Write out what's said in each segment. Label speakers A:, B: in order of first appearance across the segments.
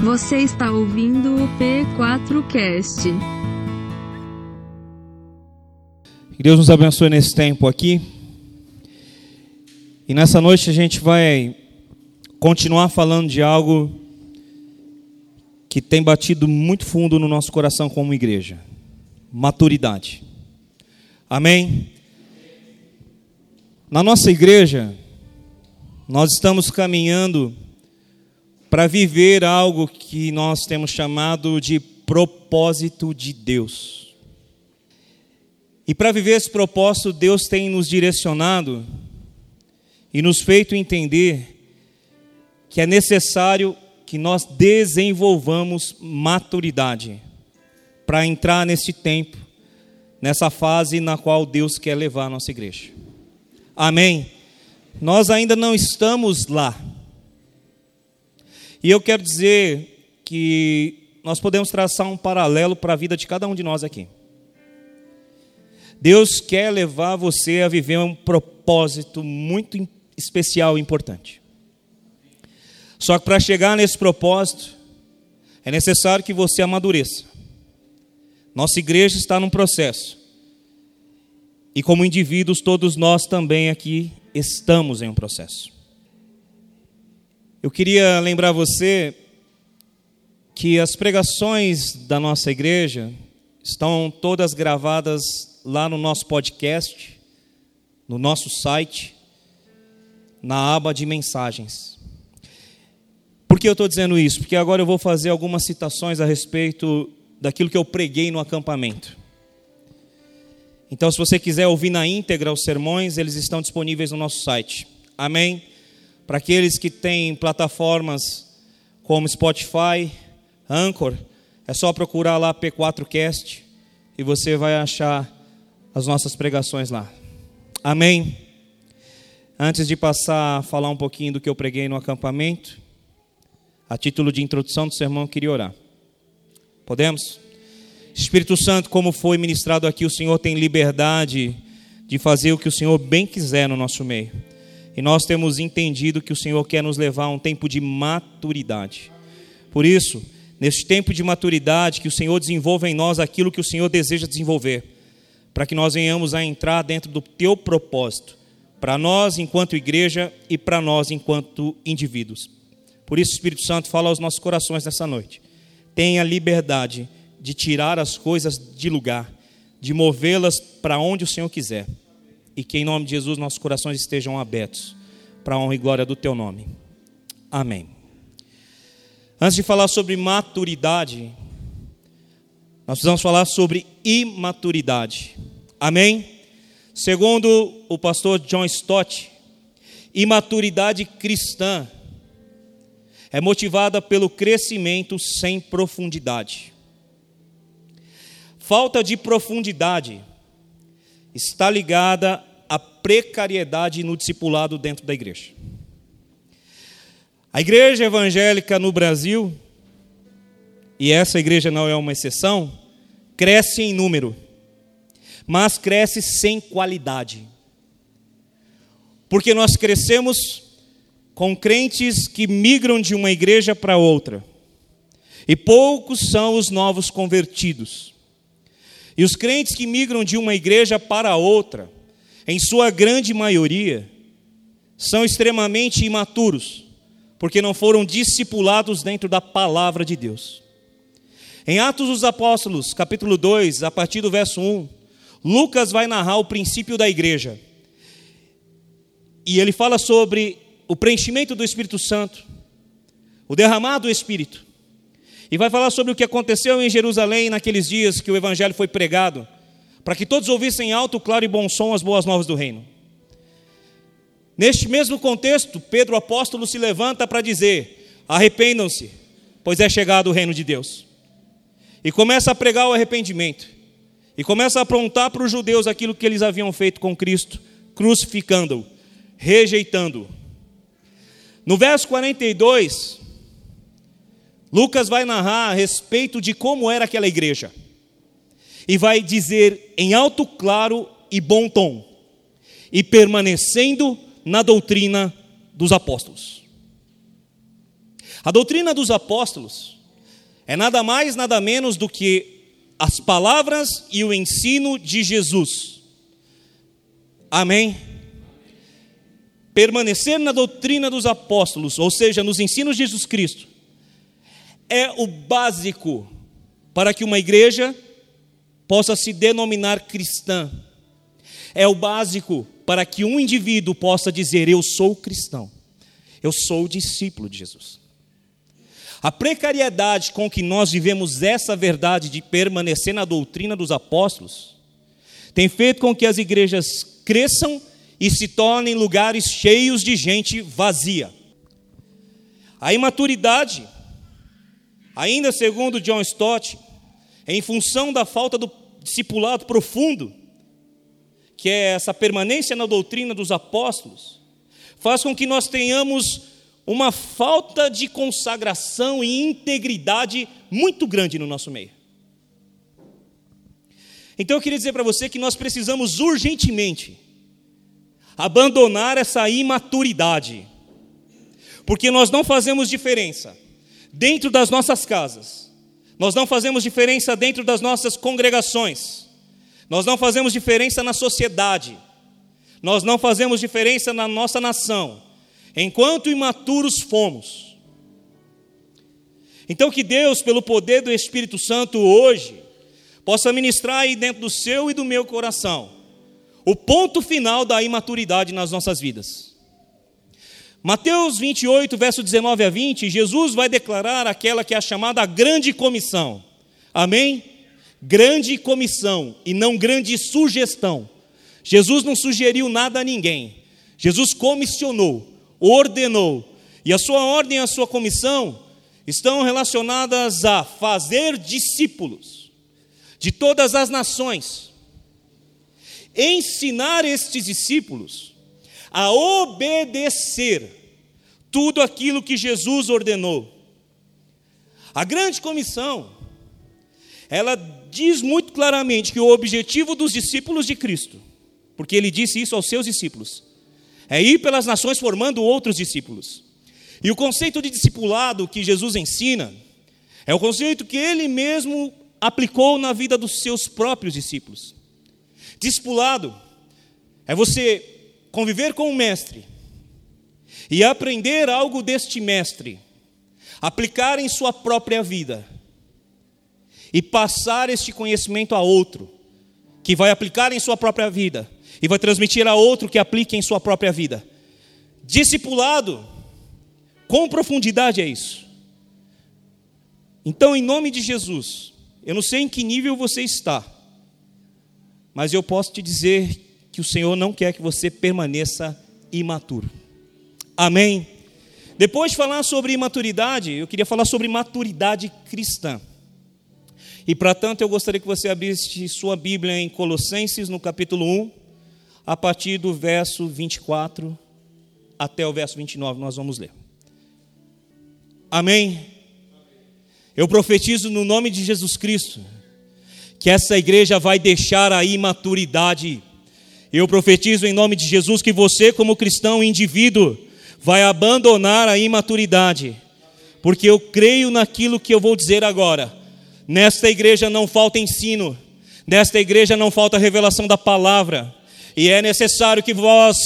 A: Você está ouvindo o P4Cast.
B: Que Deus nos abençoe nesse tempo aqui. E nessa noite a gente vai continuar falando de algo que tem batido muito fundo no nosso coração como igreja: maturidade. Amém? Na nossa igreja, nós estamos caminhando para viver algo que nós temos chamado de propósito de Deus. E para viver esse propósito, Deus tem nos direcionado e nos feito entender que é necessário que nós desenvolvamos maturidade para entrar nesse tempo, nessa fase na qual Deus quer levar a nossa igreja. Amém? Nós ainda não estamos lá. E eu quero dizer que nós podemos traçar um paralelo para a vida de cada um de nós aqui. Deus quer levar você a viver um propósito muito especial e importante. Só que para chegar nesse propósito, é necessário que você amadureça. Nossa igreja está num processo. E como indivíduos, todos nós também aqui estamos em um processo. Eu queria lembrar você que as pregações da nossa igreja estão todas gravadas lá no nosso podcast, no nosso site, na aba de mensagens. Por que eu estou dizendo isso? Porque agora eu vou fazer algumas citações a respeito daquilo que eu preguei no acampamento. Então, se você quiser ouvir na íntegra os sermões, eles estão disponíveis no nosso site. Amém? Para aqueles que têm plataformas como Spotify, Anchor, é só procurar lá P4Cast e você vai achar as nossas pregações lá. Amém? Antes de passar a falar um pouquinho do que eu preguei no acampamento, a título de introdução do sermão, eu queria orar. Podemos? Espírito Santo, como foi ministrado aqui, o Senhor tem liberdade de fazer o que o Senhor bem quiser no nosso meio. E nós temos entendido que o Senhor quer nos levar a um tempo de maturidade. Por isso, neste tempo de maturidade, que o Senhor desenvolva em nós aquilo que o Senhor deseja desenvolver, para que nós venhamos a entrar dentro do teu propósito, para nós enquanto igreja e para nós enquanto indivíduos. Por isso, Espírito Santo, fala aos nossos corações nessa noite. Tenha liberdade de tirar as coisas de lugar, de movê-las para onde o Senhor quiser e que em nome de Jesus nossos corações estejam abertos para a honra e glória do teu nome. Amém. Antes de falar sobre maturidade, nós precisamos falar sobre imaturidade. Amém? Segundo o pastor John Stott, imaturidade cristã é motivada pelo crescimento sem profundidade. Falta de profundidade está ligada à precariedade no discipulado dentro da igreja. A igreja evangélica no Brasil, e essa igreja não é uma exceção, cresce em número, mas cresce sem qualidade. Porque nós crescemos com crentes que migram de uma igreja para outra, e poucos são os novos convertidos. E os crentes que migram de uma igreja para outra, em sua grande maioria, são extremamente imaturos, porque não foram discipulados dentro da palavra de Deus. Em Atos dos Apóstolos, capítulo 2, a partir do verso 1, Lucas vai narrar o princípio da igreja. E ele fala sobre o preenchimento do Espírito Santo, o derramado do Espírito. E vai falar sobre o que aconteceu em Jerusalém naqueles dias que o evangelho foi pregado, para que todos ouvissem alto, claro e bom som as boas novas do reino. Neste mesmo contexto, Pedro apóstolo se levanta para dizer: arrependam-se, pois é chegado o reino de Deus. E começa a pregar o arrependimento. E começa a aprontar para os judeus aquilo que eles haviam feito com Cristo, crucificando-o, rejeitando-o. No verso 42, Lucas vai narrar a respeito de como era aquela igreja. E vai dizer em alto, claro e bom tom: e permanecendo na doutrina dos apóstolos. A doutrina dos apóstolos é nada mais, nada menos do que as palavras e o ensino de Jesus. Amém? Permanecer na doutrina dos apóstolos, ou seja, nos ensinos de Jesus Cristo, é o básico para que uma igreja possa se denominar cristã. É o básico para que um indivíduo possa dizer: Eu sou cristão, eu sou discípulo de Jesus. A precariedade com que nós vivemos essa verdade de permanecer na doutrina dos apóstolos tem feito com que as igrejas cresçam e se tornem lugares cheios de gente vazia. A imaturidade, ainda segundo John Stott, em função da falta do discipulado profundo, que é essa permanência na doutrina dos apóstolos, faz com que nós tenhamos uma falta de consagração e integridade muito grande no nosso meio. Então eu queria dizer para você que nós precisamos urgentemente abandonar essa imaturidade, porque nós não fazemos diferença dentro das nossas casas, nós não fazemos diferença dentro das nossas congregações, nós não fazemos diferença na sociedade, nós não fazemos diferença na nossa nação, enquanto imaturos fomos. Então, que Deus, pelo poder do Espírito Santo, hoje, possa ministrar aí dentro do seu e do meu coração o ponto final da imaturidade nas nossas vidas. Mateus 28, verso 19 a 20, Jesus vai declarar aquela que é a chamada grande comissão. Amém? Grande comissão e não grande sugestão. Jesus não sugeriu nada a ninguém. Jesus comissionou ordenou. E a sua ordem e a sua comissão estão relacionadas a fazer discípulos de todas as nações, ensinar estes discípulos a obedecer tudo aquilo que Jesus ordenou. A grande comissão, ela diz muito claramente que o objetivo dos discípulos de Cristo, porque ele disse isso aos seus discípulos, é ir pelas nações formando outros discípulos. E o conceito de discipulado que Jesus ensina é o conceito que ele mesmo aplicou na vida dos seus próprios discípulos. Discipulado é você conviver com o mestre e aprender algo deste mestre, aplicar em sua própria vida e passar este conhecimento a outro, que vai aplicar em sua própria vida e vai transmitir a outro que aplique em sua própria vida. Discipulado, com profundidade é isso. Então, em nome de Jesus, eu não sei em que nível você está, mas eu posso te dizer que o Senhor não quer que você permaneça imaturo. Amém? Depois de falar sobre imaturidade, eu queria falar sobre maturidade cristã. E para tanto, eu gostaria que você abrisse sua Bíblia em Colossenses, no capítulo 1, a partir do verso 24 até o verso 29, nós vamos ler. Amém? Eu profetizo no nome de Jesus Cristo que essa igreja vai deixar a imaturidade. Eu profetizo em nome de Jesus que você, como cristão indivíduo, vai abandonar a imaturidade, porque eu creio naquilo que eu vou dizer agora. Nesta igreja não falta ensino, nesta igreja não falta revelação da palavra, e é necessário que vós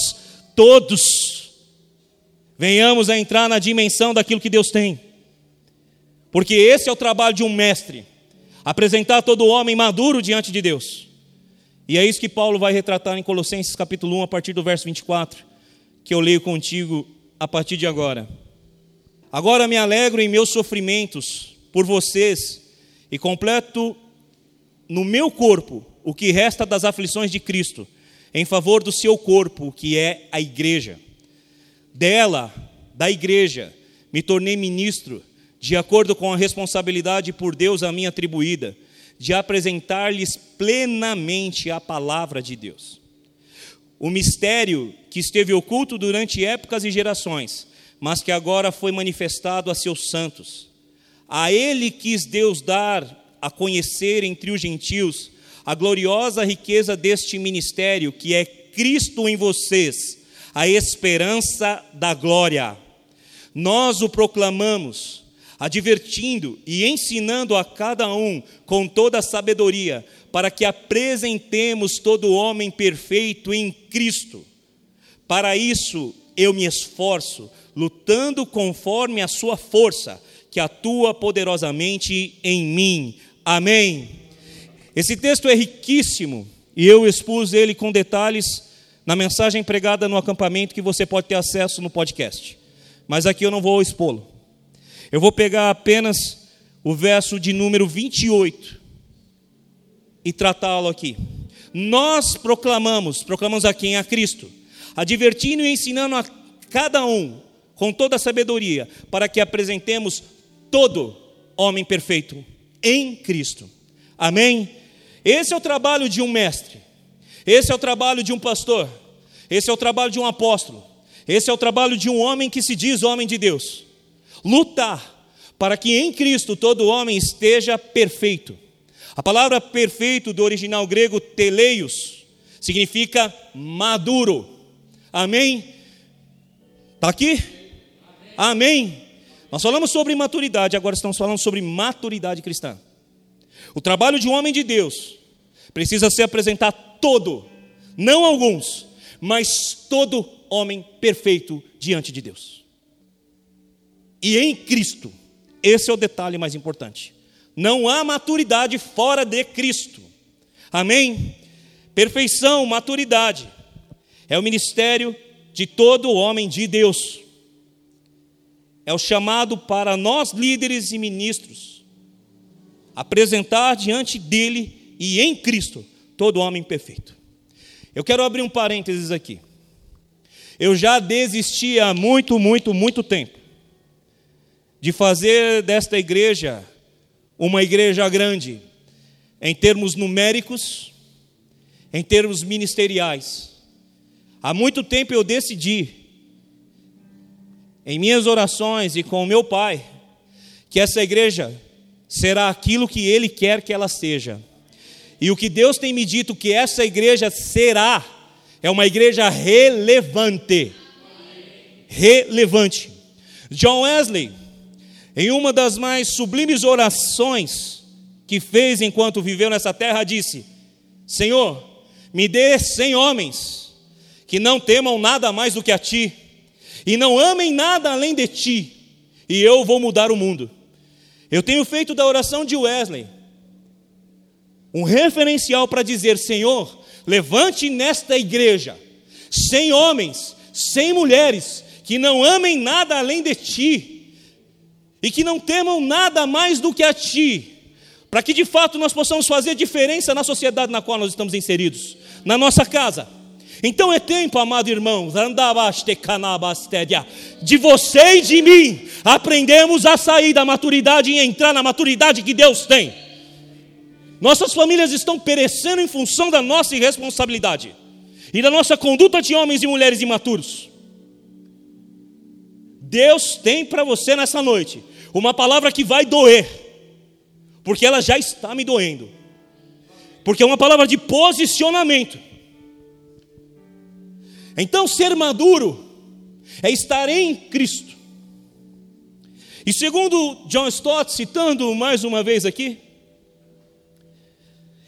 B: todos venhamos a entrar na dimensão daquilo que Deus tem. Porque esse é o trabalho de um mestre, apresentar todo homem maduro diante de Deus. E é isso que Paulo vai retratar em Colossenses capítulo 1, a partir do verso 24, que eu leio contigo a partir de agora. Agora me alegro em meus sofrimentos por vocês e completo no meu corpo o que resta das aflições de Cristo em favor do seu corpo, que é a igreja. Dela, da igreja, me tornei ministro, de acordo com a responsabilidade por Deus a mim atribuída, de apresentar-lhes plenamente a palavra de Deus. O mistério que esteve oculto durante épocas e gerações, mas que agora foi manifestado a seus santos. A ele quis Deus dar a conhecer entre os gentios a gloriosa riqueza deste ministério, que é Cristo em vocês, a esperança da glória. Nós o proclamamos, advertindo e ensinando a cada um com toda a sabedoria, para que apresentemos todo homem perfeito em Cristo. Para isso eu me esforço, lutando conforme a sua força, que atua poderosamente em mim. Amém. Esse texto é riquíssimo e eu expus ele com detalhes na mensagem pregada no acampamento que você pode ter acesso no podcast. Mas aqui eu não vou expô-lo. Eu vou pegar apenas o verso de número 28 e tratá-lo aqui. Nós proclamamos, proclamamos a quem? A Cristo, advertindo e ensinando a cada um com toda a sabedoria, para que apresentemos todo homem perfeito em Cristo. Amém? Esse é o trabalho de um mestre, esse é o trabalho de um pastor, esse é o trabalho de um apóstolo, esse é o trabalho de um homem que se diz homem de Deus. Lutar para que em Cristo todo homem esteja perfeito. A palavra perfeito do original grego teleios significa maduro. Amém? Está aqui? Amém. Amém. Nós falamos sobre maturidade, agora estamos falando sobre maturidade cristã. O trabalho de um homem de Deus precisa ser apresentar todo, não alguns, mas todo homem perfeito diante de Deus. E em Cristo, esse é o detalhe mais importante. Não há maturidade fora de Cristo. Amém? Perfeição, maturidade, é o ministério de todo homem de Deus. É o chamado para nós, líderes e ministros, apresentar diante dele e em Cristo todo homem perfeito. Eu quero abrir um parênteses aqui. Eu já desisti há muito, muito, muito tempo de fazer desta igreja uma igreja grande, em termos numéricos, em termos ministeriais. Há muito tempo eu decidi, em minhas orações e com o meu pai, que essa igreja será aquilo que Ele quer que ela seja. E o que Deus tem me dito que essa igreja será, é uma igreja relevante. Relevante. John Wesley, em uma das mais sublimes orações que fez enquanto viveu nessa terra, disse: Senhor, me dê cem homens que não temam nada mais do que a ti, e não amem nada além de ti, e eu vou mudar o mundo. Eu tenho feito da oração de Wesley um referencial para dizer: Senhor, levante nesta igreja cem homens, cem mulheres que não amem nada além de ti e que não temam nada mais do que a ti, para que de fato nós possamos fazer diferença na sociedade na qual nós estamos inseridos, na nossa casa então é tempo, amado irmão, de você e de mim aprendemos a sair da maturidade e entrar na maturidade que Deus tem. Nossas famílias estão perecendo em função da nossa irresponsabilidade e da nossa conduta de homens e mulheres imaturos. Deus tem para você nessa noite uma palavra que vai doer, porque ela já está me doendo, porque é uma palavra de posicionamento então, ser maduro é estar em Cristo. E segundo John Stott, citando mais uma vez aqui,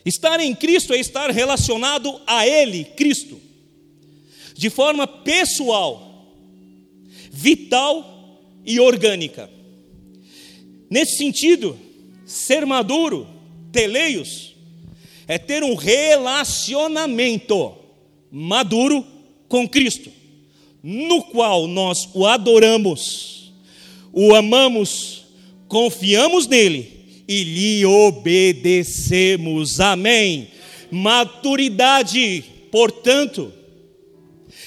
B: estar em Cristo é estar relacionado a Ele, Cristo, de forma pessoal, vital e orgânica. Nesse sentido, ser maduro, teleios, é ter um relacionamento maduro com Cristo, no qual nós o adoramos, o amamos, confiamos nele e lhe obedecemos. Amém. Maturidade, portanto,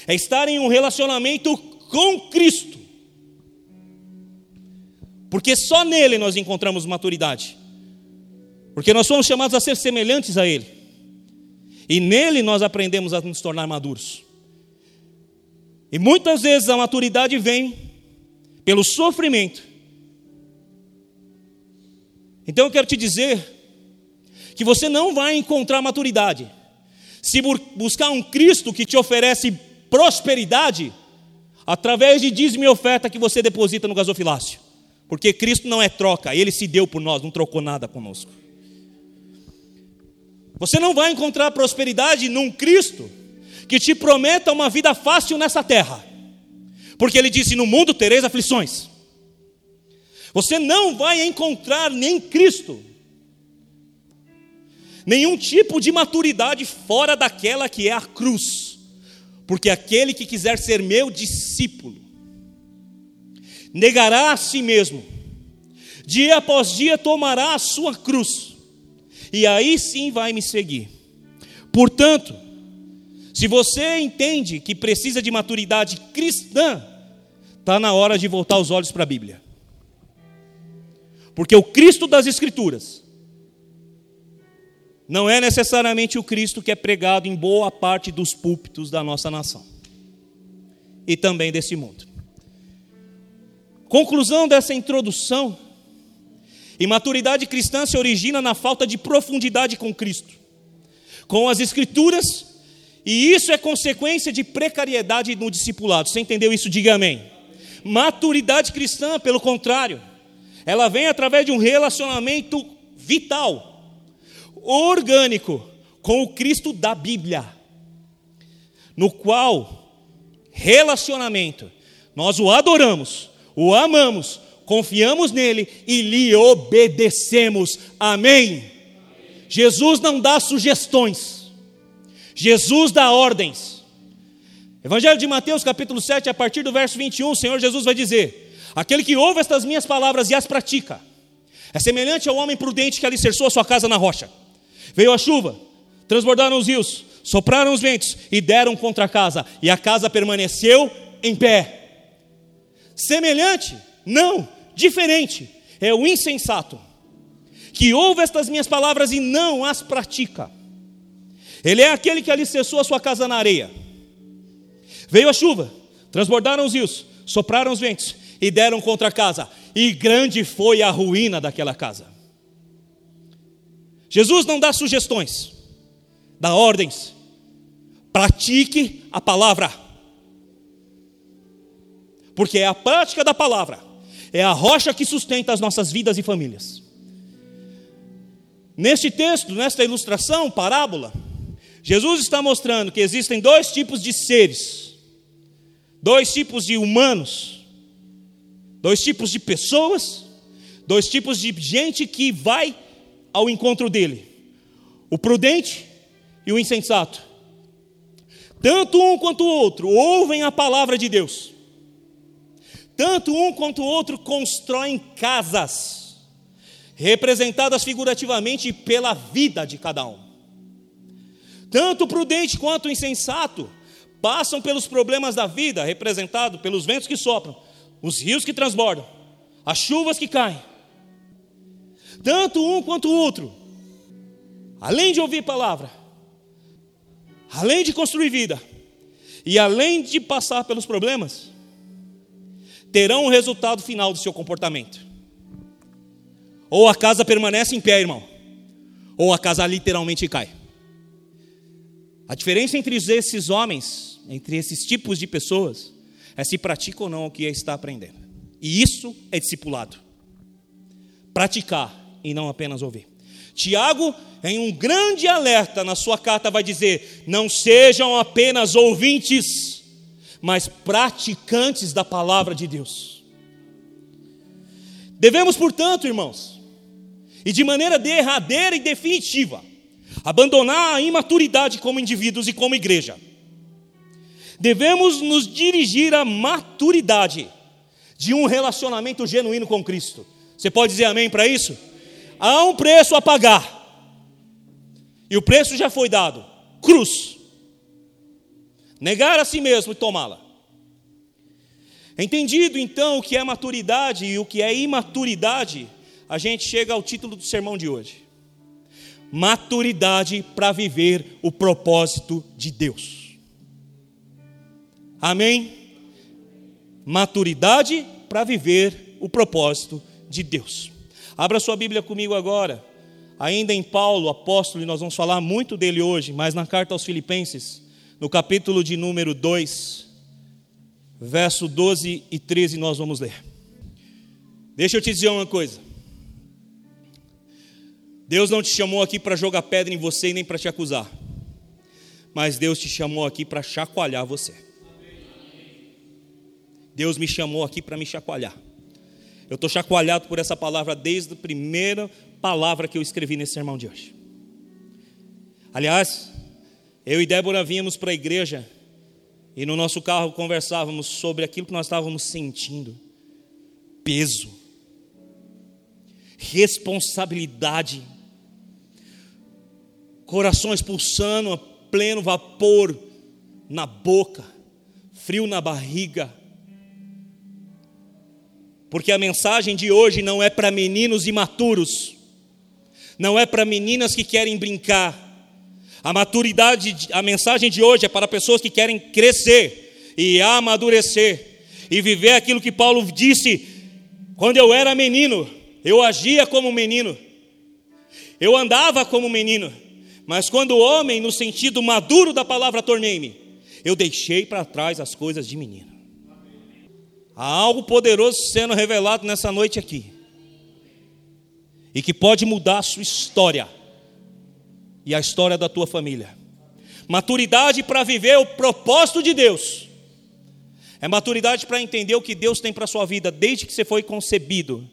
B: é estar em um relacionamento com Cristo. Porque só nele nós encontramos maturidade. Porque nós somos chamados a ser semelhantes a Ele. E nele nós aprendemos a nos tornar maduros. E muitas vezes a maturidade vem pelo sofrimento. Então eu quero te dizer que você não vai encontrar maturidade se buscar um Cristo que te oferece prosperidade através de dízimo e oferta que você deposita no gasofilácio. Porque Cristo não é troca, ele se deu por nós, não trocou nada conosco. Você não vai encontrar prosperidade num Cristo que te prometa uma vida fácil nessa terra. Porque ele disse: No mundo tereis aflições. Você não vai encontrar nem Cristo nenhum tipo de maturidade fora daquela que é a cruz. Porque aquele que quiser ser meu discípulo, negará a si mesmo, dia após dia tomará a sua cruz, e aí sim vai me seguir. Portanto, se você entende que precisa de maturidade cristã, está na hora de voltar os olhos para a Bíblia. Porque o Cristo das Escrituras não é necessariamente o Cristo que é pregado em boa parte dos púlpitos da nossa nação e também desse mundo. Conclusão dessa introdução: imaturidade cristã se origina na falta de profundidade com Cristo, com as Escrituras, e isso é consequência de precariedade no discipulado. Você entendeu isso? Diga amém. Maturidade cristã, pelo contrário, ela vem através de um relacionamento vital orgânico com o Cristo da Bíblia, no qual relacionamento nós o adoramos, o amamos, confiamos nele e lhe obedecemos. Amém. Jesus não dá sugestões. Jesus dá ordens. Evangelho de Mateus, capítulo 7, a partir do verso 21, o Senhor Jesus vai dizer: Aquele que ouve estas minhas palavras e as pratica, é semelhante ao homem prudente que alicerçou a sua casa na rocha. Veio a chuva, transbordaram os rios, sopraram os ventos e deram contra a casa, e a casa permaneceu em pé. Semelhante? Não, diferente. É o insensato, que ouve estas minhas palavras e não as pratica. Ele é aquele que alicerçou a sua casa na areia. Veio a chuva, transbordaram os rios, sopraram os ventos e deram contra a casa, e grande foi a ruína daquela casa. Jesus não dá sugestões, dá ordens. Pratique a palavra. Porque é a prática da palavra, é a rocha que sustenta as nossas vidas e famílias. Neste texto, nesta ilustração, parábola, Jesus está mostrando que existem dois tipos de seres, dois tipos de humanos, dois tipos de pessoas, dois tipos de gente que vai ao encontro dele: o prudente e o insensato. Tanto um quanto o outro ouvem a palavra de Deus. Tanto um quanto o outro constroem casas, representadas figurativamente pela vida de cada um. Tanto o prudente quanto o insensato passam pelos problemas da vida, representado pelos ventos que sopram, os rios que transbordam, as chuvas que caem, tanto um quanto o outro, além de ouvir palavra, além de construir vida, e além de passar pelos problemas, terão o resultado final do seu comportamento. Ou a casa permanece em pé, irmão, ou a casa literalmente cai. A diferença entre esses homens, entre esses tipos de pessoas, é se pratica ou não o que está aprendendo. E isso é discipulado. Praticar e não apenas ouvir. Tiago, em um grande alerta na sua carta, vai dizer: não sejam apenas ouvintes, mas praticantes da palavra de Deus. Devemos, portanto, irmãos, e de maneira derradeira e definitiva, abandonar a imaturidade como indivíduos e como igreja. Devemos nos dirigir à maturidade de um relacionamento genuíno com Cristo. Você pode dizer amém para isso? há um preço a pagar. E o preço já foi dado: cruz. Negar a si mesmo e tomá-la. Entendido então o que é maturidade e o que é imaturidade, a gente chega ao título do sermão de hoje: Maturidade para viver o propósito de Deus. Amém? Maturidade para viver o propósito de Deus. Abra sua Bíblia comigo agora. Ainda em Paulo, apóstolo, e nós vamos falar muito dele hoje, mas na carta aos Filipenses, no capítulo de número 2. verso 12 e 13, nós vamos ler. Deixa eu te dizer uma coisa. Deus não te chamou aqui para jogar pedra em você e nem para te acusar. Mas Deus te chamou aqui para chacoalhar você. Deus me chamou aqui para me chacoalhar. Eu estou chacoalhado por essa palavra desde a primeira palavra que eu escrevi nesse sermão de hoje. Aliás, eu e Débora vínhamos para a igreja e no nosso carro conversávamos sobre aquilo que nós estávamos sentindo: peso, responsabilidade, corações pulsando a pleno vapor na boca, frio na barriga. Porque a mensagem de hoje não é para meninos imaturos, não é para meninas que querem brincar. A maturidade, a mensagem de hoje é para pessoas que querem crescer e amadurecer e viver aquilo que Paulo disse quando eu era menino, eu agia como menino, eu andava como menino, mas quando homem, no sentido maduro da palavra, tornei-me, eu deixei para trás as coisas de menino. Há algo poderoso sendo revelado nessa noite aqui. E que pode mudar a sua história e a história da tua família. Maturidade para viver o propósito de Deus. É maturidade para entender o que Deus tem para a sua vida desde que você foi concebido.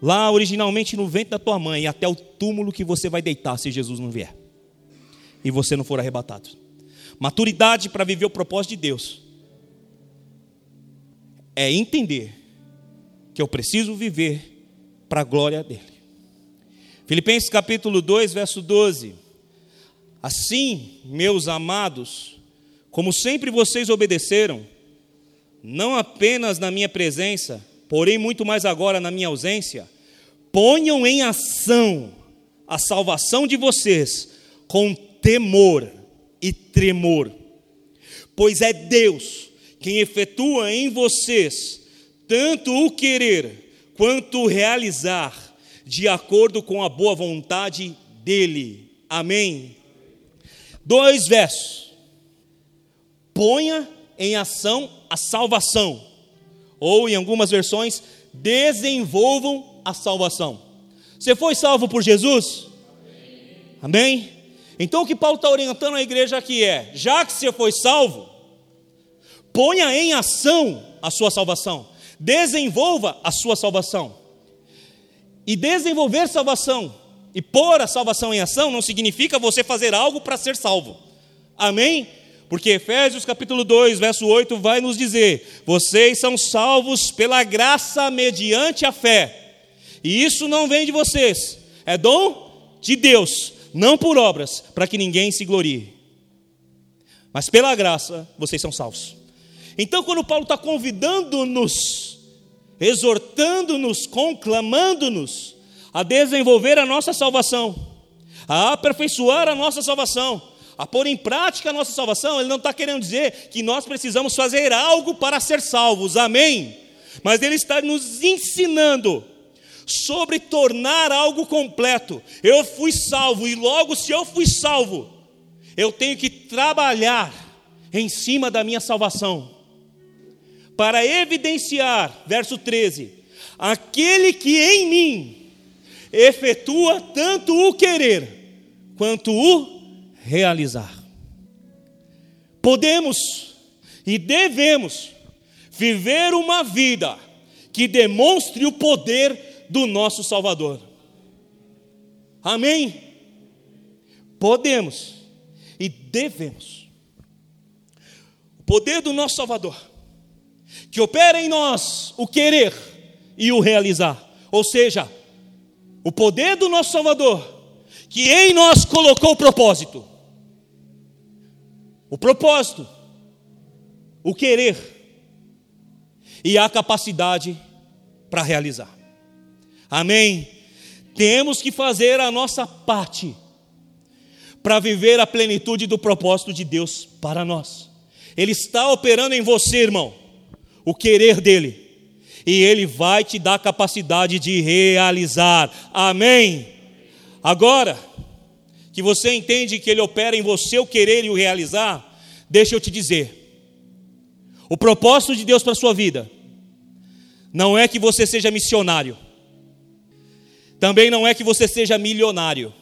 B: Lá originalmente no ventre da tua mãe, até o túmulo que você vai deitar se Jesus não vier. E você não for arrebatado. Maturidade para viver o propósito de Deus é entender que eu preciso viver para a glória dele. Filipenses capítulo 2, verso 12. Assim, meus amados, como sempre vocês obedeceram, não apenas na minha presença, porém muito mais agora na minha ausência, ponham em ação a salvação de vocês com temor e tremor, pois é Deus quem efetua em vocês tanto o querer quanto o realizar, de acordo com a boa vontade dele. Amém. Dois versos. Ponha em ação a salvação, ou em algumas versões, desenvolvam a salvação. Você foi salvo por Jesus? Amém? Então o que Paulo está orientando a igreja aqui é: já que você foi salvo, ponha em ação a sua salvação, desenvolva a sua salvação. E desenvolver salvação e pôr a salvação em ação não significa você fazer algo para ser salvo. Amém? Porque Efésios capítulo 2, verso 8 vai nos dizer: "Vocês são salvos pela graça mediante a fé". E isso não vem de vocês, é dom de Deus, não por obras, para que ninguém se glorie. Mas pela graça vocês são salvos. Então, quando Paulo está convidando-nos, exortando-nos, conclamando-nos a desenvolver a nossa salvação, a aperfeiçoar a nossa salvação, a pôr em prática a nossa salvação, ele não está querendo dizer que nós precisamos fazer algo para ser salvos, amém? Mas ele está nos ensinando sobre tornar algo completo. Eu fui salvo, e logo, se eu fui salvo, eu tenho que trabalhar em cima da minha salvação para evidenciar, verso 13: aquele que em mim efetua tanto o querer quanto o realizar. Podemos e devemos viver uma vida que demonstre o poder do nosso Salvador. Amém? Podemos e devemos. O poder do nosso Salvador que opera em nós o querer e o realizar. Ou seja, o poder do nosso Salvador, que em nós colocou o propósito. O propósito, o querer e a capacidade para realizar. Amém? Temos que fazer a nossa parte para viver a plenitude do propósito de Deus para nós. Ele está operando em você, irmão o querer dele, e ele vai te dar capacidade de realizar. Amém. Agora que você entende que ele opera em você o querer e o realizar, deixa eu te dizer. O propósito de Deus para a sua vida não é que você seja missionário, também não é que você seja milionário.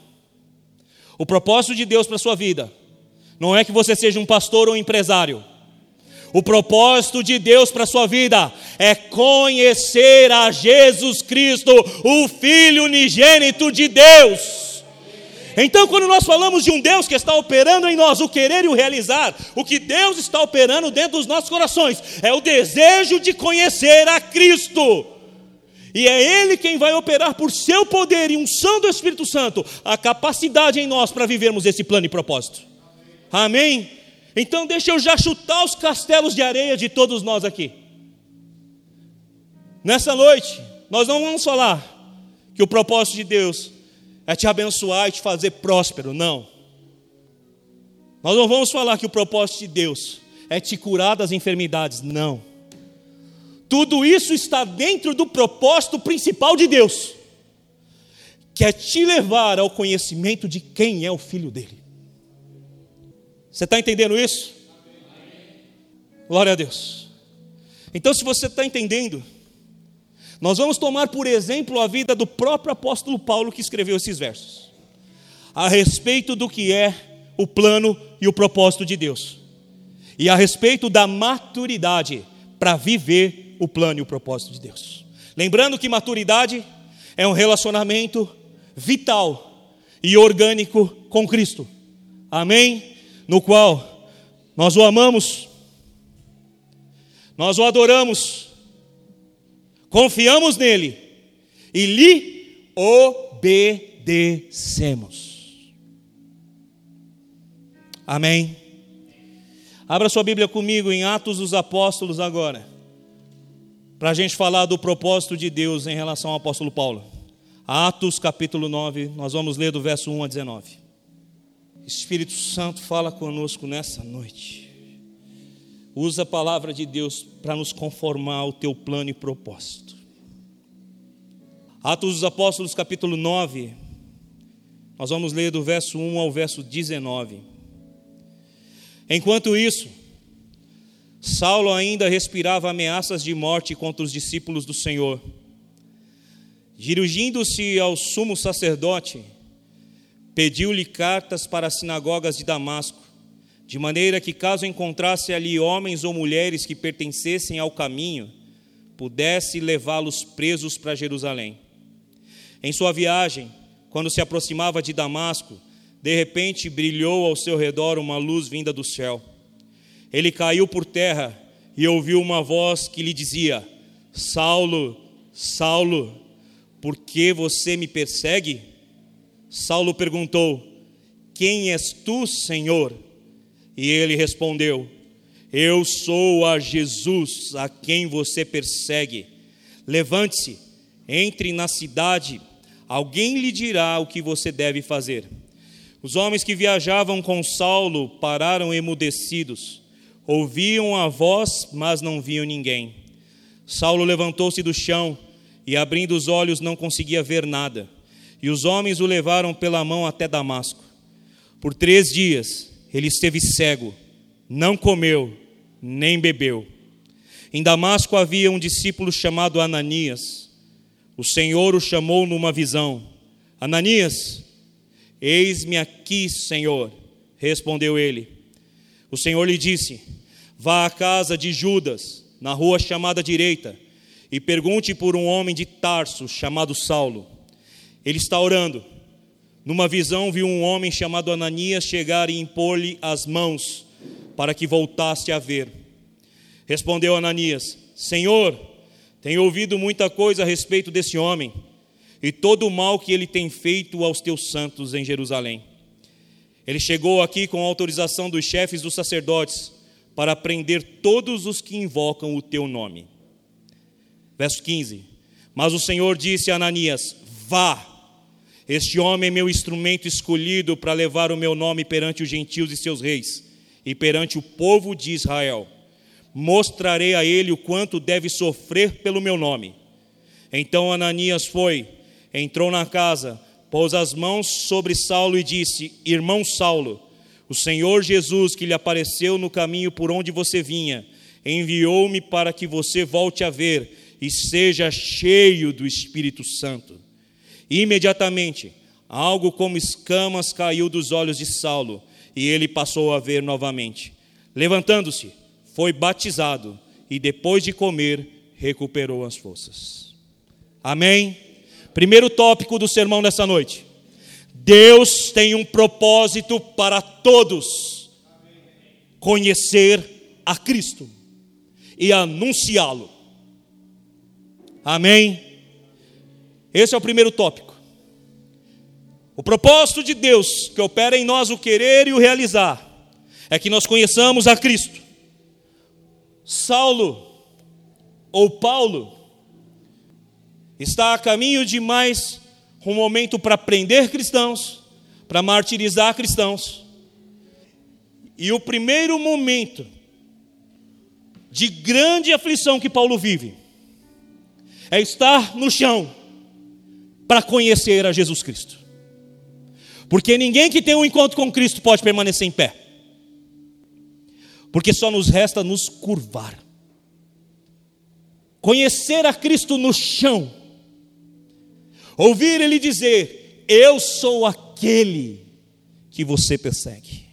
B: O propósito de Deus para a sua vida não é que você seja um pastor ou empresário. O propósito de Deus para a sua vida é conhecer a Jesus Cristo, o Filho unigênito de Deus. Então, quando nós falamos de um Deus que está operando em nós o querer e o realizar, o que Deus está operando dentro dos nossos corações é o desejo de conhecer a Cristo. E é Ele quem vai operar por seu poder e unção do Espírito Santo a capacidade em nós para vivermos esse plano e propósito. Amém? Então, deixa eu já chutar os castelos de areia de todos nós aqui. Nessa noite, nós não vamos falar que o propósito de Deus é te abençoar e te fazer próspero, não. Nós não vamos falar que o propósito de Deus é te curar das enfermidades, não. Tudo isso está dentro do propósito principal de Deus, que é te levar ao conhecimento de quem é o filho dele. Você está entendendo isso? Glória a Deus. Então, se você está entendendo, nós vamos tomar por exemplo a vida do próprio apóstolo Paulo que escreveu esses versos, a respeito do que é o plano e o propósito de Deus, e a respeito da maturidade para viver o plano e o propósito de Deus. Lembrando que maturidade é um relacionamento vital e orgânico com Cristo, amém? No qual nós o amamos, nós o adoramos, confiamos nele e lhe obedecemos. Amém. Abra sua Bíblia comigo em Atos dos Apóstolos agora, para a gente falar do propósito de Deus em relação ao apóstolo Paulo. Atos capítulo 9, nós vamos ler do verso 1 a 19. Espírito Santo fala conosco nessa noite. Usa a palavra de Deus para nos conformar ao teu plano e propósito. Atos dos Apóstolos, capítulo 9, nós vamos ler do verso 1 ao verso 19. Enquanto isso, Saulo ainda respirava ameaças de morte contra os discípulos do Senhor. Dirigindo-se ao sumo sacerdote, pediu-lhe cartas para as sinagogas de Damasco de maneira que, caso encontrasse ali homens ou mulheres que pertencessem ao caminho, pudesse levá-los presos para Jerusalém. Em sua viagem, quando se aproximava de Damasco, de repente brilhou ao seu redor uma luz vinda do céu. Ele caiu por terra e ouviu uma voz que lhe dizia: Saulo, Saulo, por que você me persegue? Saulo perguntou: Quem és tu, Senhor? E ele respondeu: Eu sou a Jesus a quem você persegue. Levante-se, entre na cidade, alguém lhe dirá o que você deve fazer. Os homens que viajavam com Saulo pararam emudecidos, ouviam a voz, mas não viam ninguém. Saulo levantou-se do chão e, abrindo os olhos, não conseguia ver nada. E os homens o levaram pela mão até Damasco. Por três dias ele esteve cego, não comeu, nem bebeu. Em Damasco havia um discípulo chamado Ananias. O Senhor o chamou numa visão: Ananias, eis-me aqui, Senhor. Respondeu ele. O Senhor lhe disse: Vá à casa de Judas, na rua chamada direita, e pergunte por um homem de Tarso chamado Saulo. Ele está orando numa visão, viu um homem chamado Ananias chegar e impor-lhe as mãos para que voltasse a ver. Respondeu Ananias: Senhor, tenho ouvido muita coisa a respeito desse homem e todo o mal que ele tem feito aos teus santos em Jerusalém. Ele chegou aqui com autorização dos chefes dos sacerdotes para prender todos os que invocam o teu nome. Verso 15: Mas o Senhor disse a Ananias: Vá este homem é meu instrumento escolhido para levar o meu nome perante os gentios e seus reis e perante o povo de Israel. Mostrarei a ele o quanto deve sofrer pelo meu nome. Então Ananias foi, entrou na casa, pôs as mãos sobre Saulo e disse: Irmão Saulo, o Senhor Jesus que lhe apareceu no caminho por onde você vinha, enviou-me para que você volte a ver e seja cheio do Espírito Santo. Imediatamente, algo como escamas caiu dos olhos de Saulo e ele passou a ver novamente. Levantando-se, foi batizado e depois de comer, recuperou as forças. Amém? Primeiro tópico do sermão nessa noite. Deus tem um propósito para todos: conhecer a Cristo e anunciá-lo. Amém? Esse é o primeiro tópico. O propósito de Deus que opera em nós o querer e o realizar é que nós conheçamos a Cristo. Saulo ou Paulo está a caminho de mais um momento para prender cristãos, para martirizar cristãos. E o primeiro momento de grande aflição que Paulo vive é estar no chão para conhecer a Jesus Cristo. Porque ninguém que tem um encontro com Cristo pode permanecer em pé. Porque só nos resta nos curvar. Conhecer a Cristo no chão. Ouvir Ele dizer: Eu sou aquele que você persegue.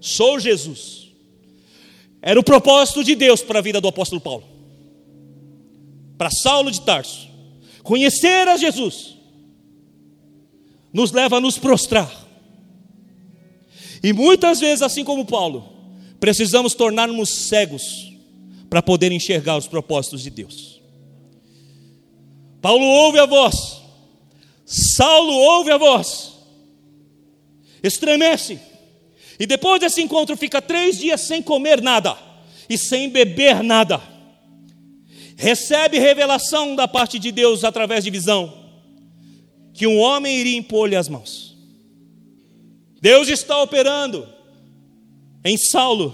B: Sou Jesus. Era o propósito de Deus para a vida do apóstolo Paulo. Para Saulo de Tarso. Conhecer a Jesus nos leva a nos prostrar. E muitas vezes, assim como Paulo, precisamos tornar-nos cegos para poder enxergar os propósitos de Deus. Paulo ouve a voz, Saulo ouve a voz, estremece, e depois desse encontro fica três dias sem comer nada e sem beber nada. Recebe revelação da parte de Deus através de visão, que um homem iria impor-lhe as mãos. Deus está operando em Saulo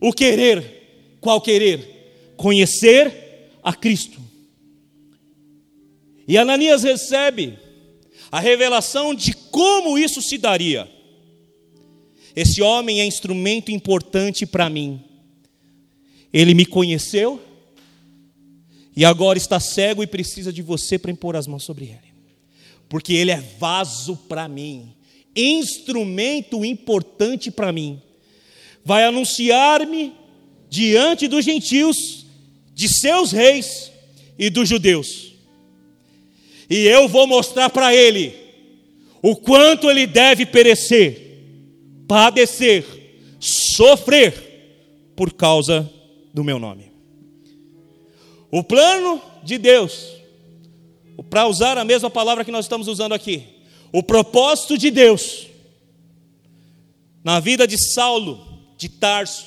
B: o querer, qual querer? Conhecer a Cristo. E Ananias recebe a revelação de como isso se daria. Esse homem é instrumento importante para mim. Ele me conheceu e agora está cego e precisa de você para impor as mãos sobre ele. Porque ele é vaso para mim, instrumento importante para mim. Vai anunciar-me diante dos gentios, de seus reis e dos judeus. E eu vou mostrar para ele o quanto ele deve perecer padecer, sofrer por causa do meu nome. O plano de Deus, para usar a mesma palavra que nós estamos usando aqui, o propósito de Deus na vida de Saulo, de Tarso,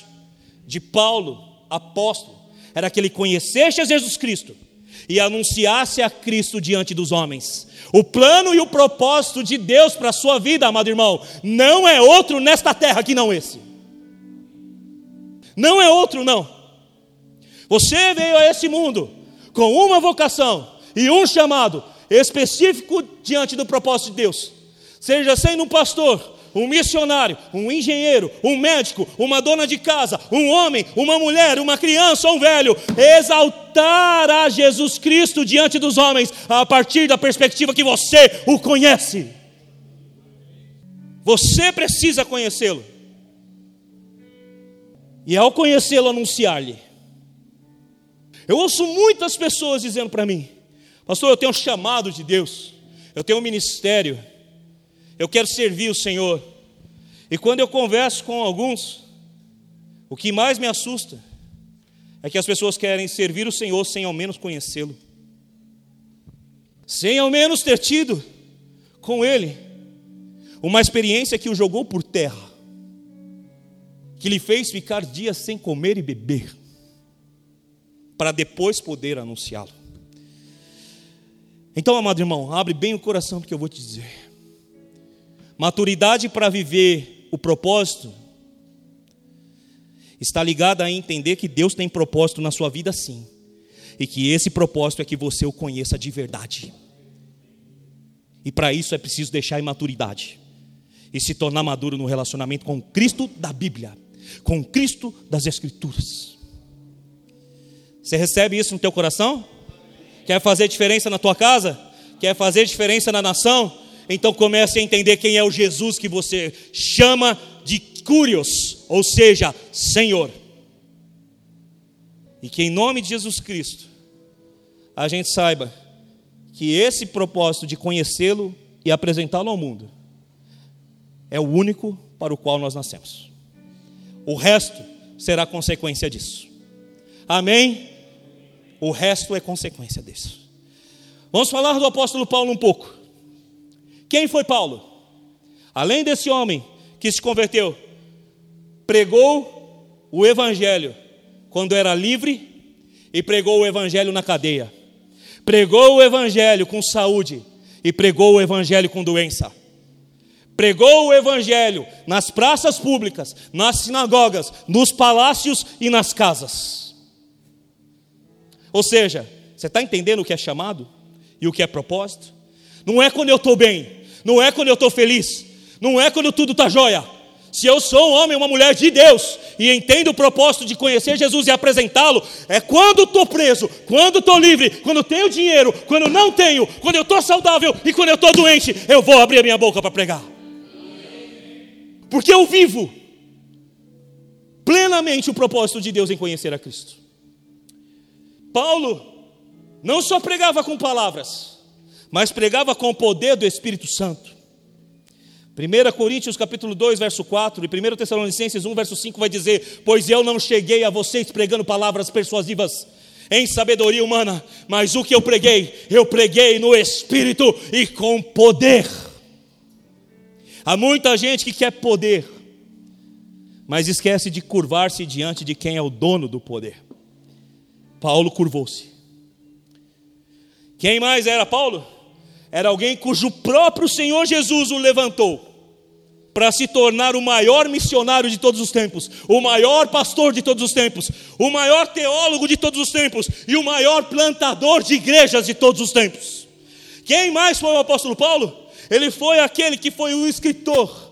B: de Paulo, apóstolo, era que ele conhecesse a Jesus Cristo e anunciasse a Cristo diante dos homens. O plano e o propósito de Deus para a sua vida, amado irmão, não é outro nesta terra que não esse. Não é outro, não. Você veio a esse mundo com uma vocação e um chamado específico diante do propósito de Deus. Seja sendo um pastor, um missionário, um engenheiro, um médico, uma dona de casa, um homem, uma mulher, uma criança ou um velho, exaltar a Jesus Cristo diante dos homens, a partir da perspectiva que você o conhece. Você precisa conhecê-lo. E ao conhecê-lo, anunciar-lhe. Eu ouço muitas pessoas dizendo para mim: Pastor, eu tenho um chamado de Deus, eu tenho um ministério eu quero servir o Senhor. E quando eu converso com alguns, o que mais me assusta é que as pessoas querem servir o Senhor sem ao menos conhecê-lo, sem ao menos ter tido com Ele uma experiência que o jogou por terra, que lhe fez ficar dias sem comer e beber, para depois poder anunciá-lo. Então, amado irmão, abre bem o coração porque eu vou te dizer. Maturidade para viver o propósito está ligada a entender que Deus tem propósito na sua vida sim. E que esse propósito é que você o conheça de verdade. E para isso é preciso deixar a imaturidade e se tornar maduro no relacionamento com Cristo da Bíblia, com Cristo das Escrituras. Você recebe isso no teu coração? Quer fazer diferença na tua casa? Quer fazer diferença na nação? Então comece a entender quem é o Jesus que você chama de Curios, ou seja, Senhor. E que em nome de Jesus Cristo, a gente saiba que esse propósito de conhecê-lo e apresentá-lo ao mundo é o único para o qual nós nascemos. O resto será consequência disso. Amém? O resto é consequência disso. Vamos falar do apóstolo Paulo um pouco. Quem foi Paulo? Além desse homem que se converteu, pregou o evangelho quando era livre e pregou o evangelho na cadeia. Pregou o evangelho com saúde e pregou o evangelho com doença. Pregou o evangelho nas praças públicas, nas sinagogas, nos palácios e nas casas. Ou seja, você está entendendo o que é chamado e o que é propósito? Não é quando eu estou bem, não é quando eu estou feliz, não é quando tudo está jóia. Se eu sou um homem, uma mulher de Deus e entendo o propósito de conhecer Jesus e apresentá-lo, é quando estou preso, quando estou livre, quando tenho dinheiro, quando não tenho, quando eu estou saudável e quando eu estou doente, eu vou abrir a minha boca para pregar. Porque eu vivo plenamente o propósito de Deus em conhecer a Cristo. Paulo não só pregava com palavras, mas pregava com o poder do Espírito Santo. 1 Coríntios capítulo 2, verso 4 e 1 Tessalonicenses 1, verso 5 vai dizer: Pois eu não cheguei a vocês pregando palavras persuasivas em sabedoria humana, mas o que eu preguei, eu preguei no Espírito e com poder. Há muita gente que quer poder, mas esquece de curvar-se diante de quem é o dono do poder. Paulo curvou-se. Quem mais era Paulo? Era alguém cujo próprio Senhor Jesus o levantou para se tornar o maior missionário de todos os tempos, o maior pastor de todos os tempos, o maior teólogo de todos os tempos e o maior plantador de igrejas de todos os tempos. Quem mais foi o apóstolo Paulo? Ele foi aquele que foi o escritor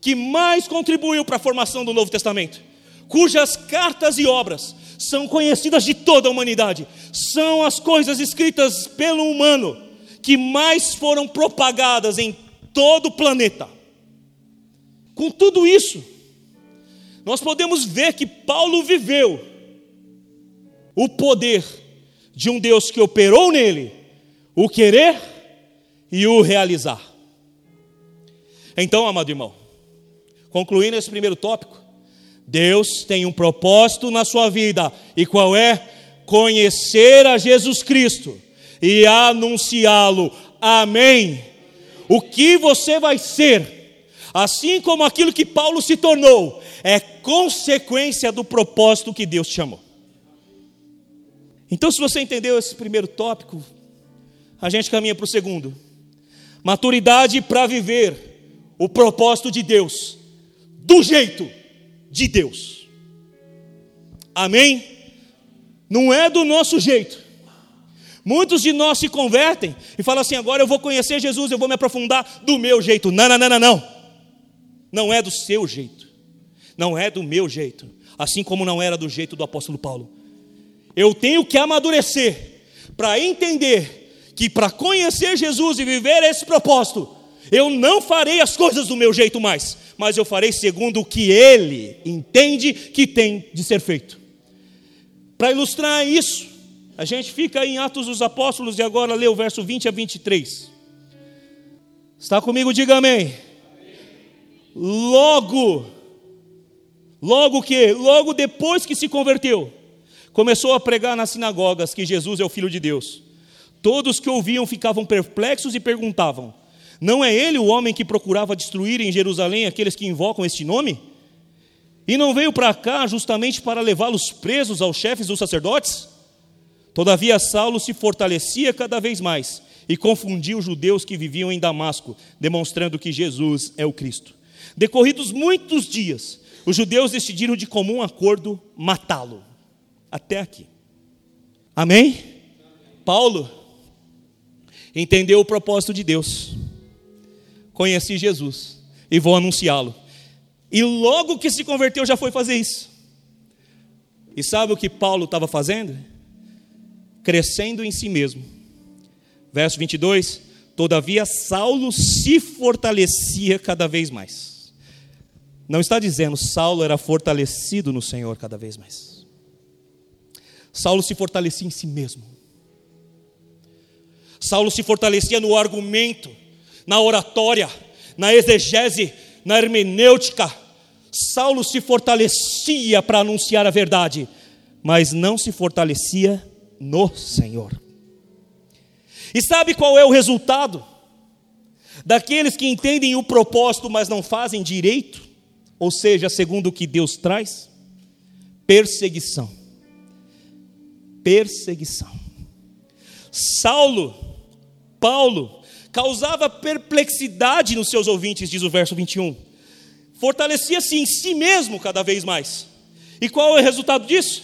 B: que mais contribuiu para a formação do Novo Testamento, cujas cartas e obras são conhecidas de toda a humanidade, são as coisas escritas pelo humano que mais foram propagadas em todo o planeta. Com tudo isso, nós podemos ver que Paulo viveu o poder de um Deus que operou nele o querer e o realizar. Então, amado irmão, concluindo esse primeiro tópico, Deus tem um propósito na sua vida, e qual é? Conhecer a Jesus Cristo e anunciá-lo. Amém. O que você vai ser, assim como aquilo que Paulo se tornou, é consequência do propósito que Deus te chamou. Então, se você entendeu esse primeiro tópico, a gente caminha para o segundo. Maturidade para viver o propósito de Deus, do jeito de Deus. Amém? Não é do nosso jeito. Muitos de nós se convertem e falam assim: agora eu vou conhecer Jesus, eu vou me aprofundar do meu jeito. Não, não, não, não, não. Não é do seu jeito. Não é do meu jeito. Assim como não era do jeito do apóstolo Paulo. Eu tenho que amadurecer para entender que para conhecer Jesus e viver esse propósito, eu não farei as coisas do meu jeito mais, mas eu farei segundo o que ele entende que tem de ser feito. Para ilustrar isso, a gente fica em Atos dos Apóstolos e agora lê o verso 20 a 23. Está comigo? Diga amém. Logo, logo que, logo depois que se converteu, começou a pregar nas sinagogas que Jesus é o Filho de Deus Todos que ouviam ficavam perplexos e perguntavam: Não é ele o homem que procurava destruir em Jerusalém aqueles que invocam este nome? E não veio para cá justamente para levá-los presos aos chefes dos sacerdotes? Todavia, Saulo se fortalecia cada vez mais e confundia os judeus que viviam em Damasco, demonstrando que Jesus é o Cristo. Decorridos muitos dias, os judeus decidiram de comum acordo matá-lo. Até aqui. Amém? Paulo entendeu o propósito de Deus, conheci Jesus e vou anunciá-lo. E logo que se converteu, já foi fazer isso. E sabe o que Paulo estava fazendo? crescendo em si mesmo. Verso 22: Todavia Saulo se fortalecia cada vez mais. Não está dizendo Saulo era fortalecido no Senhor cada vez mais. Saulo se fortalecia em si mesmo. Saulo se fortalecia no argumento, na oratória, na exegese, na hermenêutica. Saulo se fortalecia para anunciar a verdade, mas não se fortalecia no Senhor. E sabe qual é o resultado? Daqueles que entendem o propósito, mas não fazem direito, ou seja, segundo o que Deus traz? Perseguição. Perseguição. Saulo, Paulo, causava perplexidade nos seus ouvintes, diz o verso 21. Fortalecia-se em si mesmo cada vez mais. E qual é o resultado disso?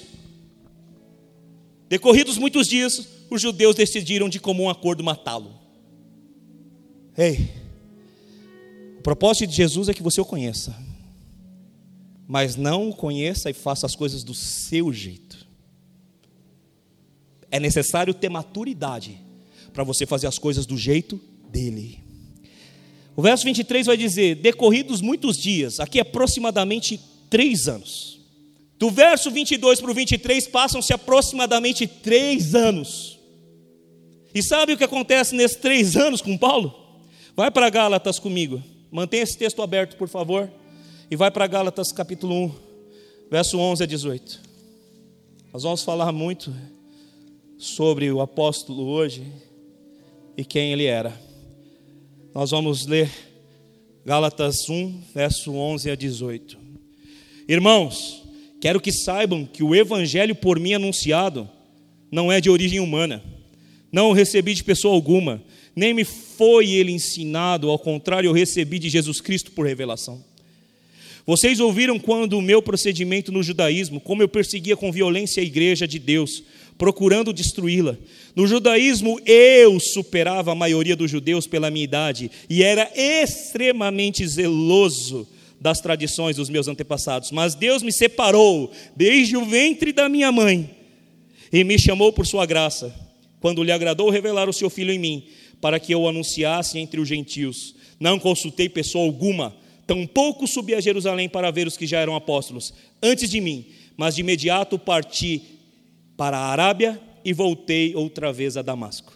B: Decorridos muitos dias, os judeus decidiram de comum acordo matá-lo. Ei, o propósito de Jesus é que você o conheça, mas não o conheça e faça as coisas do seu jeito. É necessário ter maturidade para você fazer as coisas do jeito dele. O verso 23 vai dizer: decorridos muitos dias, aqui aproximadamente três anos. Do verso 22 para o 23 passam-se aproximadamente três anos. E sabe o que acontece nesses três anos com Paulo? Vai para Gálatas comigo. Mantenha esse texto aberto, por favor. E vai para Gálatas capítulo 1, verso 11 a 18. Nós vamos falar muito sobre o apóstolo hoje e quem ele era. Nós vamos ler Gálatas 1, verso 11 a 18. Irmãos, Quero que saibam que o evangelho por mim anunciado não é de origem humana. Não o recebi de pessoa alguma, nem me foi ele ensinado, ao contrário, eu recebi de Jesus Cristo por revelação. Vocês ouviram quando o meu procedimento no judaísmo, como eu perseguia com violência a igreja de Deus, procurando destruí-la. No judaísmo, eu superava a maioria dos judeus pela minha idade e era extremamente zeloso das tradições dos meus antepassados, mas Deus me separou desde o ventre da minha mãe e me chamou por sua graça, quando lhe agradou revelar o seu filho em mim, para que eu anunciasse entre os gentios. Não consultei pessoa alguma, tampouco subi a Jerusalém para ver os que já eram apóstolos antes de mim, mas de imediato parti para a Arábia e voltei outra vez a Damasco.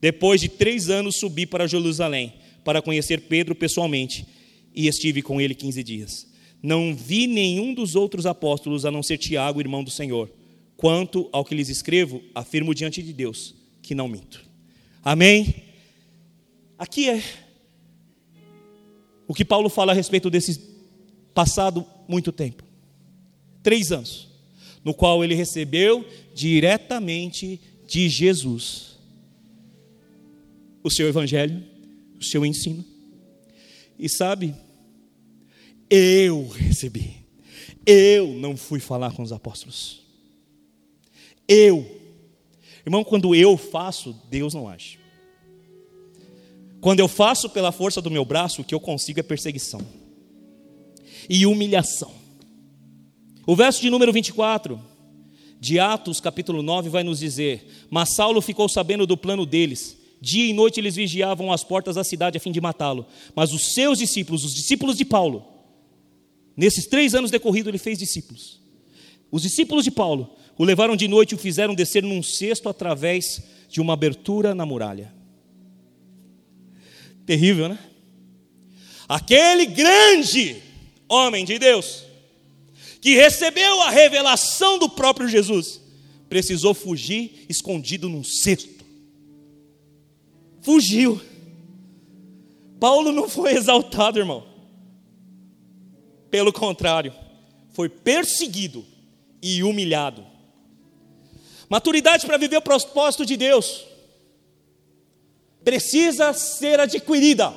B: Depois de três anos subi para Jerusalém para conhecer Pedro pessoalmente e estive com ele quinze dias. Não vi nenhum dos outros apóstolos, a não ser Tiago, irmão do Senhor. Quanto ao que lhes escrevo, afirmo diante de Deus que não minto. Amém? Aqui é o que Paulo fala a respeito desse passado muito tempo três anos no qual ele recebeu diretamente de Jesus o seu evangelho, o seu ensino. E sabe, eu recebi. Eu não fui falar com os apóstolos. Eu. Irmão, quando eu faço, Deus não age. Quando eu faço pela força do meu braço, o que eu consigo é perseguição e humilhação. O verso de número 24 de Atos, capítulo 9, vai nos dizer: Mas Saulo ficou sabendo do plano deles Dia e noite eles vigiavam as portas da cidade a fim de matá-lo. Mas os seus discípulos, os discípulos de Paulo, nesses três anos decorridos, ele fez discípulos. Os discípulos de Paulo o levaram de noite e o fizeram descer num cesto através de uma abertura na muralha. Terrível, né? Aquele grande homem de Deus, que recebeu a revelação do próprio Jesus, precisou fugir escondido num cesto fugiu. Paulo não foi exaltado, irmão. Pelo contrário, foi perseguido e humilhado. Maturidade para viver o propósito de Deus precisa ser adquirida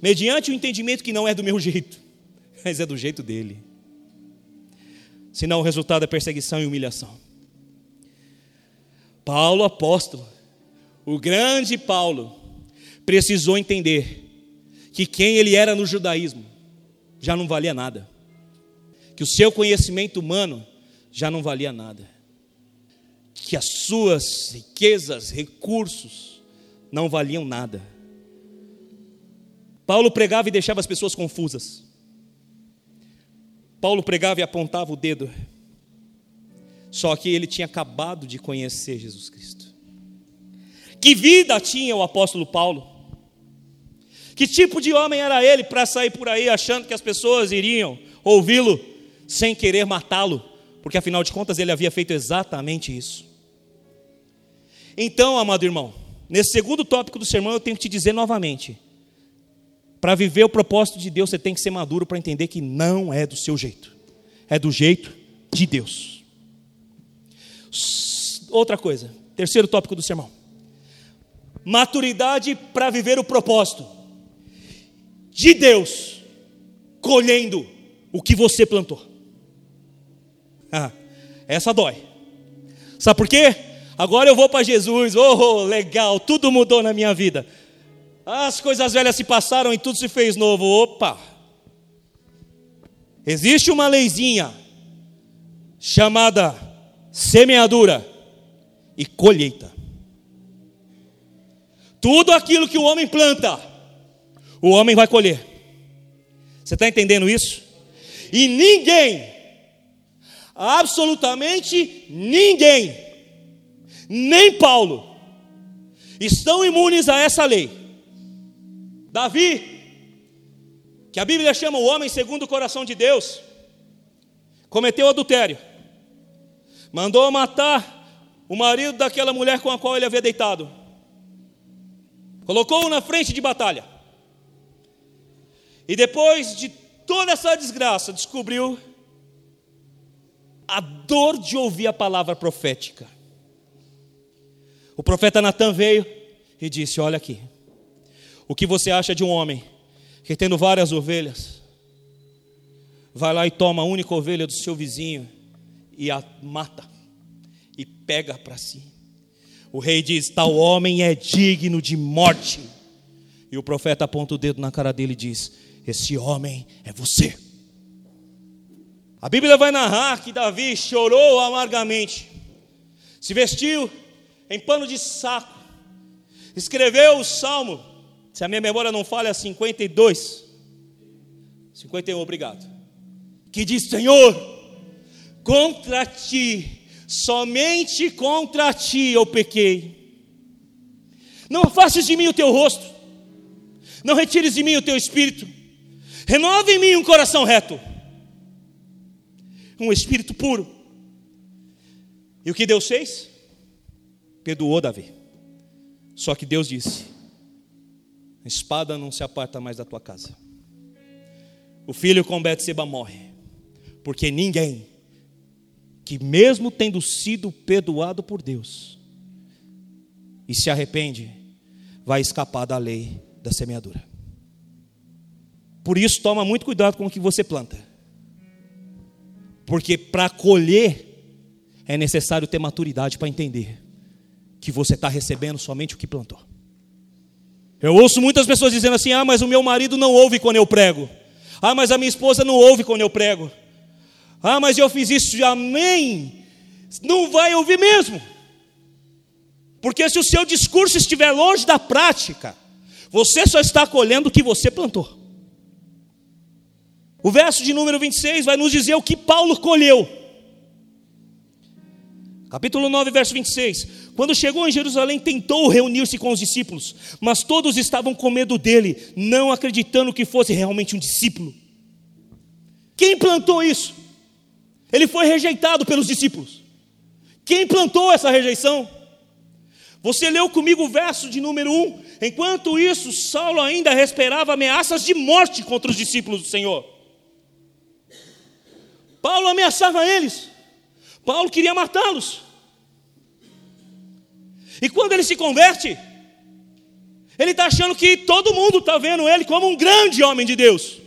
B: mediante o entendimento que não é do meu jeito, mas é do jeito dele. Senão o resultado é perseguição e humilhação. Paulo, apóstolo, o grande Paulo precisou entender que quem ele era no judaísmo já não valia nada, que o seu conhecimento humano já não valia nada, que as suas riquezas, recursos, não valiam nada. Paulo pregava e deixava as pessoas confusas. Paulo pregava e apontava o dedo. Só que ele tinha acabado de conhecer Jesus Cristo. Que vida tinha o apóstolo Paulo? Que tipo de homem era ele para sair por aí achando que as pessoas iriam ouvi-lo sem querer matá-lo? Porque afinal de contas ele havia feito exatamente isso. Então, amado irmão, nesse segundo tópico do sermão eu tenho que te dizer novamente: para viver o propósito de Deus, você tem que ser maduro para entender que não é do seu jeito, é do jeito de Deus. Outra coisa, terceiro tópico do sermão: maturidade para viver o propósito de Deus, colhendo o que você plantou. Ah, essa dói. Sabe por quê? Agora eu vou para Jesus, oh, legal, tudo mudou na minha vida. As coisas velhas se passaram e tudo se fez novo. Opa! Existe uma leizinha chamada semeadura e colheita. Tudo aquilo que o homem planta, o homem vai colher. Você está entendendo isso? E ninguém, absolutamente ninguém, nem Paulo, estão imunes a essa lei. Davi, que a Bíblia chama o homem segundo o coração de Deus, cometeu adultério, mandou matar o marido daquela mulher com a qual ele havia deitado, colocou-o na frente de batalha, e depois de toda essa desgraça, descobriu a dor de ouvir a palavra profética. O profeta Natan veio e disse: Olha aqui, o que você acha de um homem que, tendo várias ovelhas, vai lá e toma a única ovelha do seu vizinho e a mata e pega para si? O rei diz: Tal homem é digno de morte. E o profeta aponta o dedo na cara dele e diz: Esse homem é você. A Bíblia vai narrar que Davi chorou amargamente, se vestiu em pano de saco, escreveu o salmo se a minha memória não falha, 52. 51, obrigado. Que diz: Senhor, contra ti, somente contra ti eu pequei. Não afastes de mim o teu rosto, não retires de mim o teu espírito, renove em mim um coração reto, um espírito puro. E o que Deus fez? Perdoou Davi. Só que Deus disse: a espada não se aparta mais da tua casa. O filho com Betseba morre, porque ninguém que mesmo tendo sido perdoado por Deus e se arrepende, vai escapar da lei da semeadura. Por isso toma muito cuidado com o que você planta. Porque para colher é necessário ter maturidade para entender que você está recebendo somente o que plantou. Eu ouço muitas pessoas dizendo assim: ah, mas o meu marido não ouve quando eu prego. Ah, mas a minha esposa não ouve quando eu prego. Ah, mas eu fiz isso, amém. Não vai ouvir mesmo. Porque se o seu discurso estiver longe da prática, você só está colhendo o que você plantou. O verso de número 26 vai nos dizer o que Paulo colheu. Capítulo 9, verso 26. Quando chegou em Jerusalém, tentou reunir-se com os discípulos, mas todos estavam com medo dele, não acreditando que fosse realmente um discípulo. Quem plantou isso? Ele foi rejeitado pelos discípulos. Quem plantou essa rejeição? Você leu comigo o verso de número 1. Enquanto isso, Saulo ainda respirava ameaças de morte contra os discípulos do Senhor. Paulo ameaçava eles. Paulo queria matá-los. E quando ele se converte, ele está achando que todo mundo está vendo ele como um grande homem de Deus.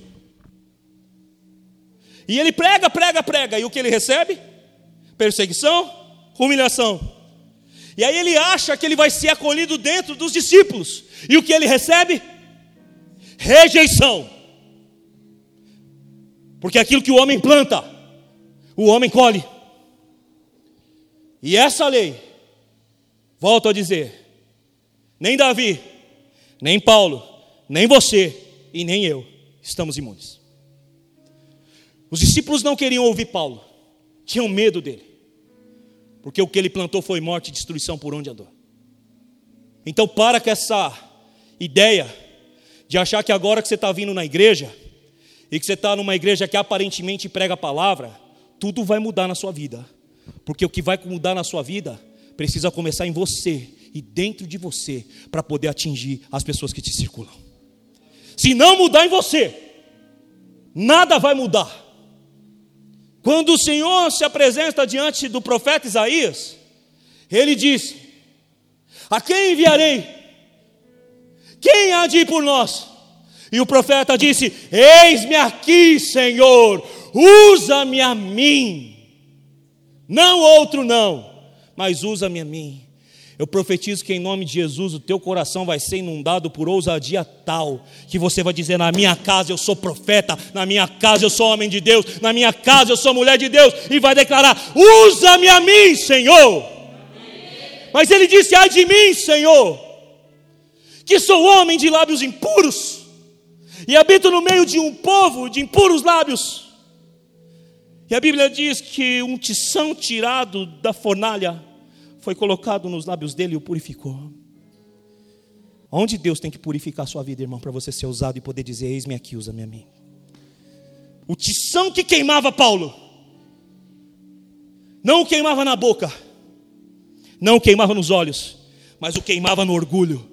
B: E ele prega, prega, prega. E o que ele recebe? Perseguição, humilhação. E aí ele acha que ele vai ser acolhido dentro dos discípulos. E o que ele recebe? Rejeição. Porque aquilo que o homem planta, o homem colhe. E essa lei, volto a dizer, nem Davi, nem Paulo, nem você e nem eu estamos imunes. Os discípulos não queriam ouvir Paulo, tinham medo dele, porque o que ele plantou foi morte e destruição por onde andou. Então, para com essa ideia de achar que agora que você está vindo na igreja, e que você está numa igreja que aparentemente prega a palavra, tudo vai mudar na sua vida. Porque o que vai mudar na sua vida precisa começar em você e dentro de você para poder atingir as pessoas que te circulam. Se não mudar em você, nada vai mudar. Quando o Senhor se apresenta diante do profeta Isaías, ele disse: A quem enviarei? Quem há de ir por nós? E o profeta disse: Eis-me aqui, Senhor, usa-me a mim, não outro não, mas usa-me a mim. Eu profetizo que em nome de Jesus o teu coração vai ser inundado por ousadia tal que você vai dizer: na minha casa eu sou profeta, na minha casa eu sou homem de Deus, na minha casa eu sou mulher de Deus, e vai declarar: usa-me a mim, Senhor. Mas ele disse: ai de mim, Senhor, que sou homem de lábios impuros e habito no meio de um povo de impuros lábios. E a Bíblia diz que um tição tirado da fornalha foi colocado nos lábios dele e o purificou. Onde Deus tem que purificar a sua vida, irmão, para você ser usado e poder dizer: Eis-me aqui, usa-me a mim. O tição que queimava Paulo, não o queimava na boca, não o queimava nos olhos, mas o queimava no orgulho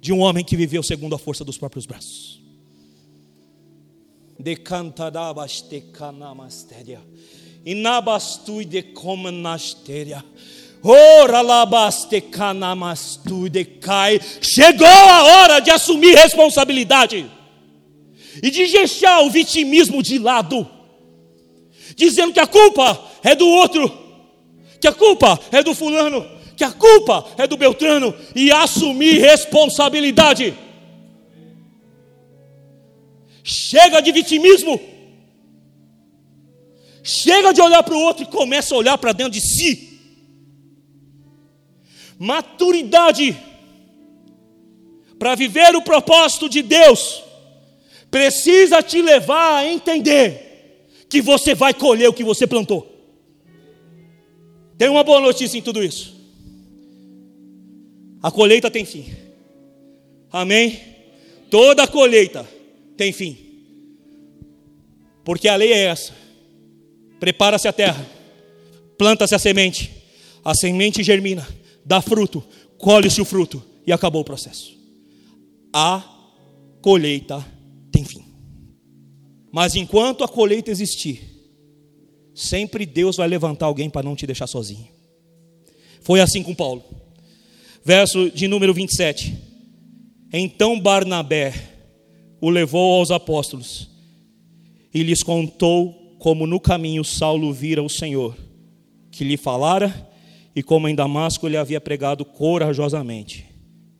B: de um homem que viveu segundo a força dos próprios braços. Inabastui de comanasteria. Ora labaste canamastui de cai. Chegou a hora de assumir responsabilidade e de deixar o vitimismo de lado, dizendo que a culpa é do outro, que a culpa é do fulano, que a culpa é do Beltrano e assumir responsabilidade. Chega de vitimismo. Chega de olhar para o outro e começa a olhar para dentro de si. Maturidade para viver o propósito de Deus precisa te levar a entender que você vai colher o que você plantou. Tem uma boa notícia em tudo isso. A colheita tem fim. Amém? Toda colheita tem fim. Porque a lei é essa: prepara-se a terra, planta-se a semente, a semente germina, dá fruto, colhe-se o fruto e acabou o processo. A colheita tem fim. Mas enquanto a colheita existir, sempre Deus vai levantar alguém para não te deixar sozinho. Foi assim com Paulo verso de número 27. Então Barnabé o levou aos apóstolos e lhes contou como no caminho Saulo vira o Senhor, que lhe falara e como em Damasco ele havia pregado corajosamente,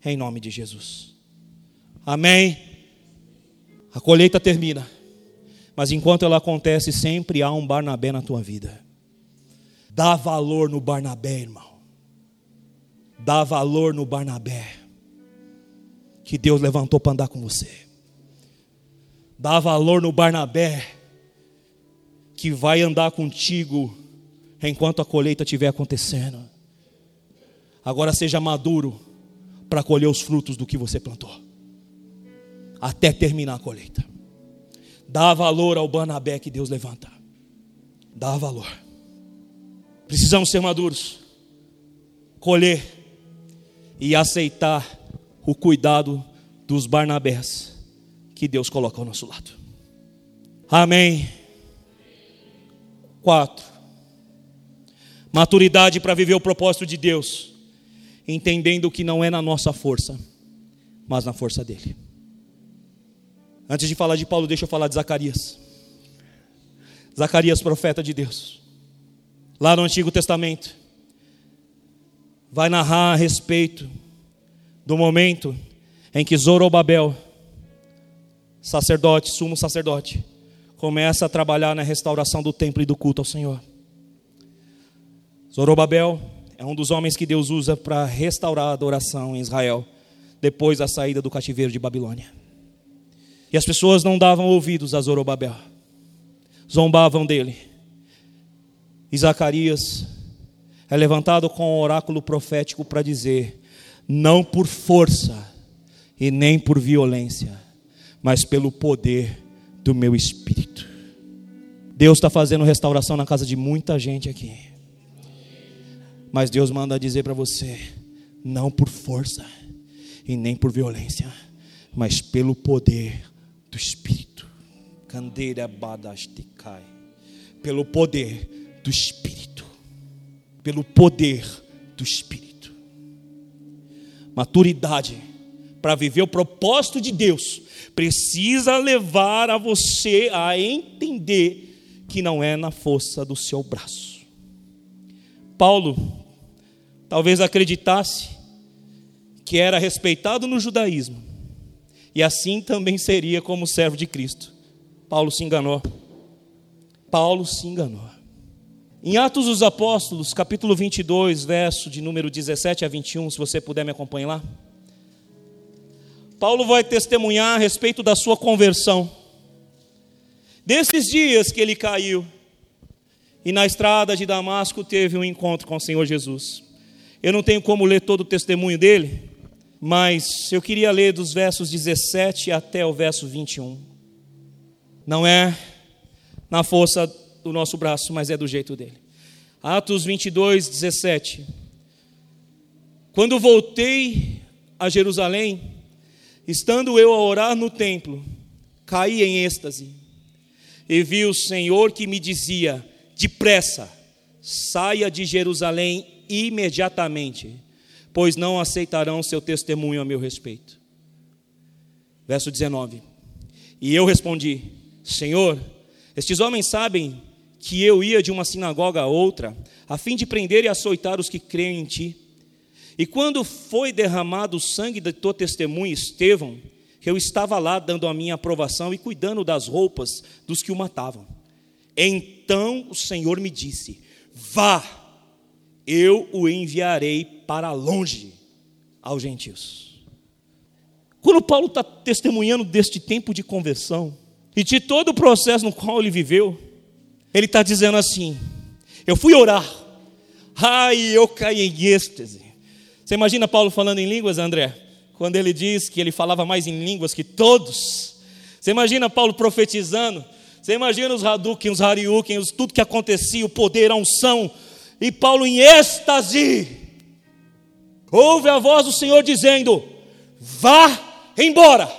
B: em nome de Jesus. Amém. A colheita termina, mas enquanto ela acontece, sempre há um Barnabé na tua vida. Dá valor no Barnabé, irmão. Dá valor no Barnabé, que Deus levantou para andar com você. Dá valor no Barnabé, que vai andar contigo enquanto a colheita estiver acontecendo. Agora seja maduro para colher os frutos do que você plantou, até terminar a colheita. Dá valor ao Barnabé que Deus levanta. Dá valor. Precisamos ser maduros, colher e aceitar o cuidado dos Barnabés que Deus coloca ao nosso lado. Amém. Quatro. Maturidade para viver o propósito de Deus, entendendo que não é na nossa força, mas na força dele. Antes de falar de Paulo, deixa eu falar de Zacarias. Zacarias, profeta de Deus, lá no Antigo Testamento vai narrar a respeito do momento em que Zorobabel, sacerdote, sumo sacerdote, começa a trabalhar na restauração do templo e do culto ao Senhor. Zorobabel é um dos homens que Deus usa para restaurar a adoração em Israel depois da saída do cativeiro de Babilônia. E as pessoas não davam ouvidos a Zorobabel, zombavam dele. E Zacarias é levantado com um oráculo profético para dizer: não por força e nem por violência, mas pelo poder do meu espírito. Deus está fazendo restauração na casa de muita gente aqui. Mas Deus manda dizer para você: não por força e nem por violência, mas pelo poder do Espírito. Candeira badasticai. Pelo poder do Espírito. Pelo poder do Espírito. Maturidade para viver o propósito de Deus precisa levar a você a entender que não é na força do seu braço. Paulo talvez acreditasse que era respeitado no judaísmo, e assim também seria como servo de Cristo. Paulo se enganou. Paulo se enganou. Em Atos dos Apóstolos, capítulo 22, verso de número 17 a 21, se você puder me acompanhar lá. Paulo vai testemunhar a respeito da sua conversão. Desses dias que ele caiu e na estrada de Damasco teve um encontro com o Senhor Jesus. Eu não tenho como ler todo o testemunho dele, mas eu queria ler dos versos 17 até o verso 21. Não é na força do nosso braço, mas é do jeito dele. Atos 22, 17. Quando voltei a Jerusalém, estando eu a orar no templo, caí em êxtase e vi o Senhor que me dizia: depressa, saia de Jerusalém imediatamente pois não aceitarão seu testemunho a meu respeito. Verso 19. E eu respondi: Senhor, estes homens sabem que eu ia de uma sinagoga a outra, a fim de prender e açoitar os que creem em ti. E quando foi derramado o sangue de teu testemunho, Estevão, eu estava lá dando a minha aprovação e cuidando das roupas dos que o matavam. Então o Senhor me disse: Vá, eu o enviarei para longe aos gentios. Quando Paulo está testemunhando deste tempo de conversão e de todo o processo no qual ele viveu, ele está dizendo assim: Eu fui orar, ai, eu caí em êxtase. Você imagina Paulo falando em línguas, André? Quando ele diz que ele falava mais em línguas que todos. Você imagina Paulo profetizando? Você imagina os Hadouken, os Hariuken, tudo que acontecia, o poder, a unção. E Paulo em êxtase ouve a voz do Senhor dizendo: Vá embora,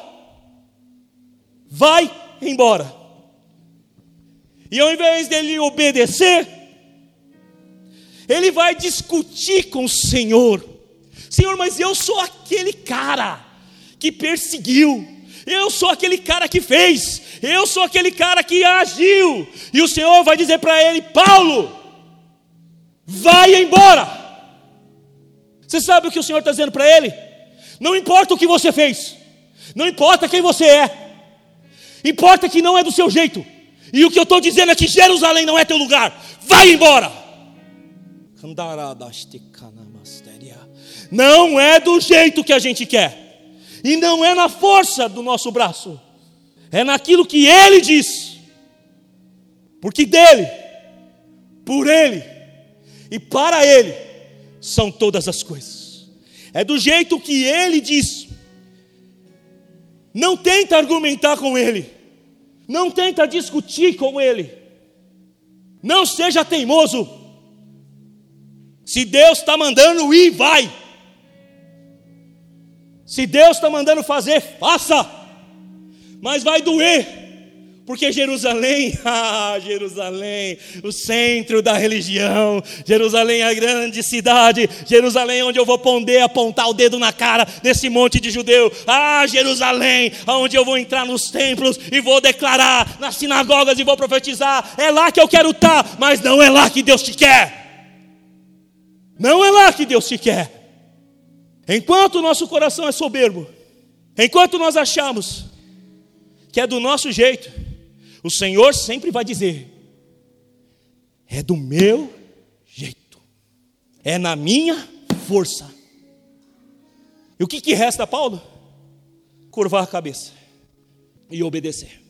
B: vai embora. E ao invés dele obedecer, ele vai discutir com o Senhor: Senhor, mas eu sou aquele cara que perseguiu, eu sou aquele cara que fez, eu sou aquele cara que agiu. E o Senhor vai dizer para ele: Paulo, vai embora. Você sabe o que o Senhor está dizendo para ele? Não importa o que você fez, não importa quem você é, importa que não é do seu jeito. E o que eu estou dizendo é que Jerusalém não é teu lugar. Vai embora. Não é do jeito que a gente quer. E não é na força do nosso braço. É naquilo que ele diz. Porque dele, por ele e para ele são todas as coisas. É do jeito que ele diz. Não tenta argumentar com ele. Não tenta discutir com ele. Não seja teimoso. Se Deus está mandando ir, vai. Se Deus está mandando fazer, faça. Mas vai doer porque Jerusalém, ah, Jerusalém, o centro da religião, Jerusalém é a grande cidade, Jerusalém onde eu vou ponder, apontar o dedo na cara desse monte de judeu. Ah, Jerusalém, onde eu vou entrar nos templos e vou declarar nas sinagogas e vou profetizar. É lá que eu quero estar, mas não é lá que Deus te quer. Não é lá que Deus te quer. Enquanto o nosso coração é soberbo, enquanto nós achamos que é do nosso jeito, o Senhor sempre vai dizer: é do meu jeito. é na minha força. E o que, que resta, Paulo? Curvar a cabeça e obedecer.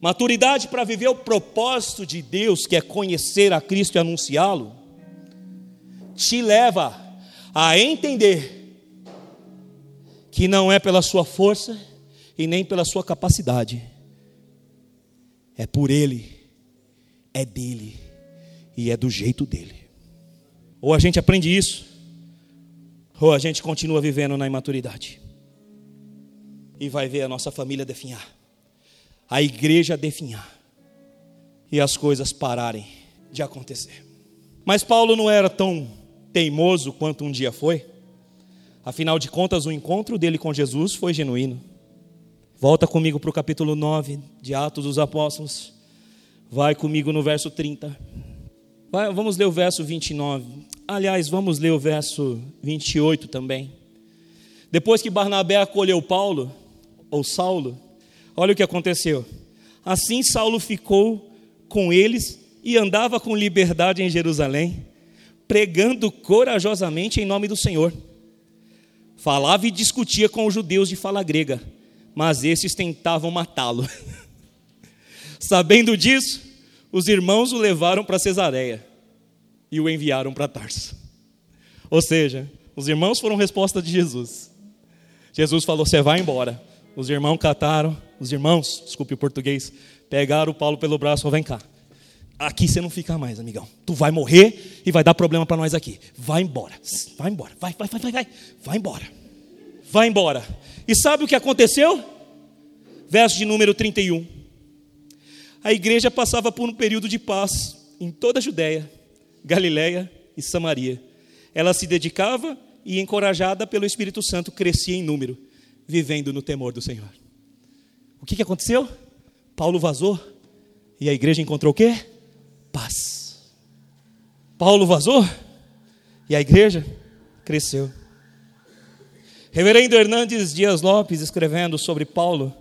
B: Maturidade para viver o propósito de Deus, que é conhecer a Cristo e anunciá-lo, te leva a entender que não é pela sua força e nem pela sua capacidade, é por Ele, é dele e é do jeito dele. Ou a gente aprende isso, ou a gente continua vivendo na imaturidade e vai ver a nossa família definhar, a igreja definhar e as coisas pararem de acontecer. Mas Paulo não era tão teimoso quanto um dia foi. Afinal de contas, o encontro dele com Jesus foi genuíno. Volta comigo para o capítulo 9 de Atos dos Apóstolos. Vai comigo no verso 30. Vai, vamos ler o verso 29. Aliás, vamos ler o verso 28 também. Depois que Barnabé acolheu Paulo, ou Saulo, olha o que aconteceu. Assim Saulo ficou com eles e andava com liberdade em Jerusalém, pregando corajosamente em nome do Senhor Falava e discutia com os judeus de fala grega, mas esses tentavam matá-lo. Sabendo disso, os irmãos o levaram para Cesareia e o enviaram para Tarso. Ou seja, os irmãos foram resposta de Jesus. Jesus falou: Você vai embora. Os irmãos cataram, os irmãos, desculpe o português, pegaram o Paulo pelo braço: Vem cá. Aqui você não fica mais, amigão. Tu vai morrer e vai dar problema para nós aqui. Vai embora. Vai embora. Vai, vai, vai, vai, vai. Vai embora. Vai embora. E sabe o que aconteceu? Verso de número 31. A igreja passava por um período de paz em toda a Judéia, Galiléia e Samaria. Ela se dedicava e, encorajada pelo Espírito Santo, crescia em número, vivendo no temor do Senhor. O que, que aconteceu? Paulo vazou e a igreja encontrou o quê? Paz. Paulo vazou e a igreja cresceu. Reverendo Hernandes Dias Lopes, escrevendo sobre Paulo,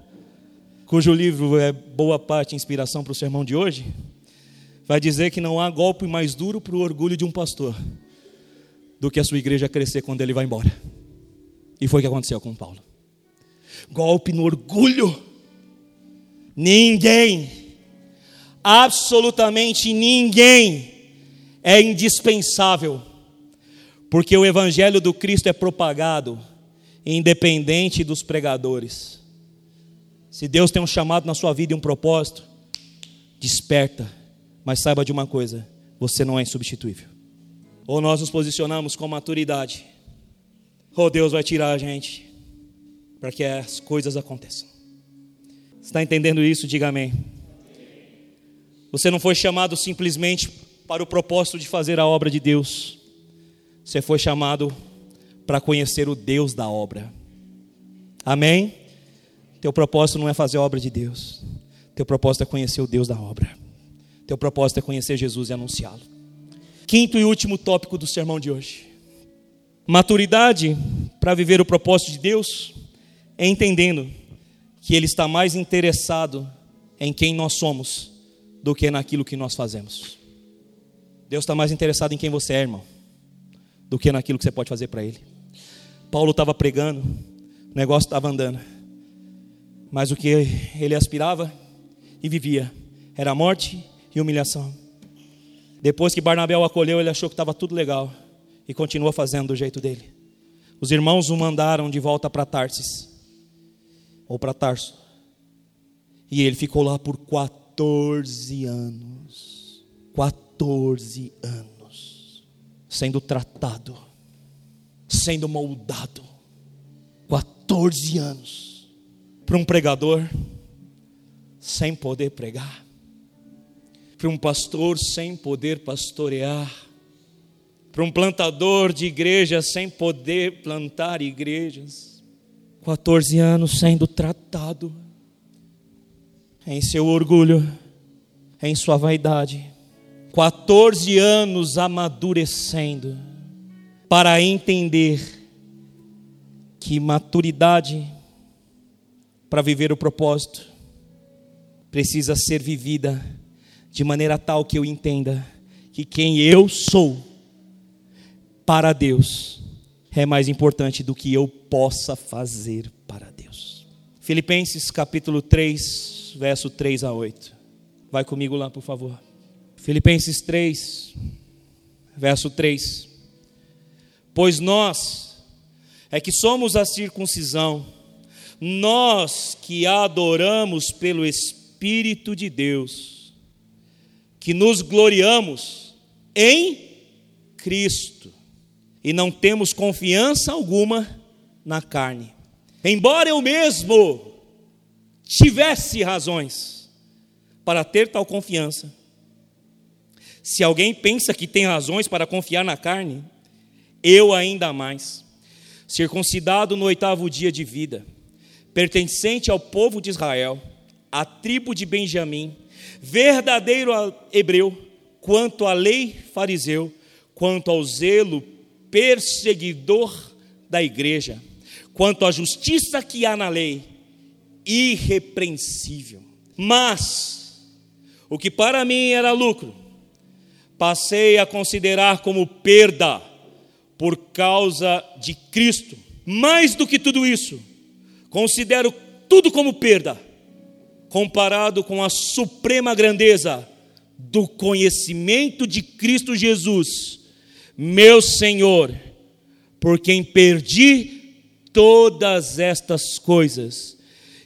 B: cujo livro é boa parte inspiração para o sermão de hoje, vai dizer que não há golpe mais duro para o orgulho de um pastor do que a sua igreja crescer quando ele vai embora. E foi o que aconteceu com Paulo. Golpe no orgulho. Ninguém absolutamente ninguém é indispensável, porque o evangelho do Cristo é propagado independente dos pregadores. Se Deus tem um chamado na sua vida e um propósito, desperta, mas saiba de uma coisa: você não é insubstituível. Ou nós nos posicionamos com maturidade, ou Deus vai tirar a gente para que as coisas aconteçam. Está entendendo isso? Diga amém. Você não foi chamado simplesmente para o propósito de fazer a obra de Deus. Você foi chamado para conhecer o Deus da obra. Amém? Teu propósito não é fazer a obra de Deus. Teu propósito é conhecer o Deus da obra. Teu propósito é conhecer Jesus e anunciá-lo. Quinto e último tópico do sermão de hoje. Maturidade para viver o propósito de Deus é entendendo que Ele está mais interessado em quem nós somos do que naquilo que nós fazemos. Deus está mais interessado em quem você é, irmão, do que naquilo que você pode fazer para Ele. Paulo estava pregando, o negócio estava andando, mas o que ele aspirava e vivia era morte e humilhação. Depois que Barnabé o acolheu, ele achou que estava tudo legal e continuou fazendo do jeito dele. Os irmãos o mandaram de volta para Tarsis, ou para Tarso, e ele ficou lá por quatro 14 anos. 14 anos. Sendo tratado, sendo moldado. 14 anos. Para um pregador sem poder pregar. Para um pastor sem poder pastorear. Para um plantador de igreja sem poder plantar igrejas. 14 anos sendo tratado em seu orgulho, em sua vaidade. 14 anos amadurecendo para entender que maturidade para viver o propósito precisa ser vivida de maneira tal que eu entenda que quem eu sou para Deus é mais importante do que eu possa fazer para Deus. Filipenses capítulo 3, verso 3 a 8. Vai comigo lá, por favor. Filipenses 3, verso 3. Pois nós é que somos a circuncisão, nós que adoramos pelo Espírito de Deus, que nos gloriamos em Cristo e não temos confiança alguma na carne. Embora eu mesmo tivesse razões para ter tal confiança, se alguém pensa que tem razões para confiar na carne, eu ainda mais. Circuncidado no oitavo dia de vida, pertencente ao povo de Israel, à tribo de Benjamim, verdadeiro hebreu, quanto à lei fariseu, quanto ao zelo perseguidor da igreja, quanto à justiça que há na lei, irrepreensível. Mas o que para mim era lucro, passei a considerar como perda por causa de Cristo. Mais do que tudo isso, considero tudo como perda, comparado com a suprema grandeza do conhecimento de Cristo Jesus, meu Senhor, por quem perdi todas estas coisas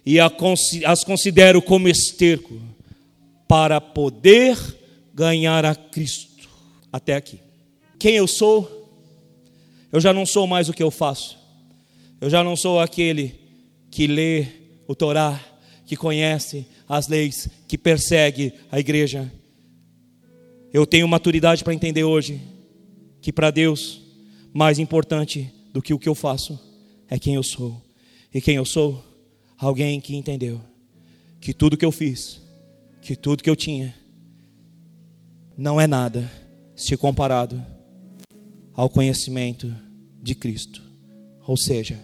B: e as considero como esterco para poder ganhar a Cristo. Até aqui. Quem eu sou? Eu já não sou mais o que eu faço. Eu já não sou aquele que lê o Torá, que conhece as leis, que persegue a igreja. Eu tenho maturidade para entender hoje que para Deus, mais importante do que o que eu faço é quem eu sou. E quem eu sou? Alguém que entendeu que tudo que eu fiz, que tudo que eu tinha, não é nada se comparado ao conhecimento de Cristo, ou seja,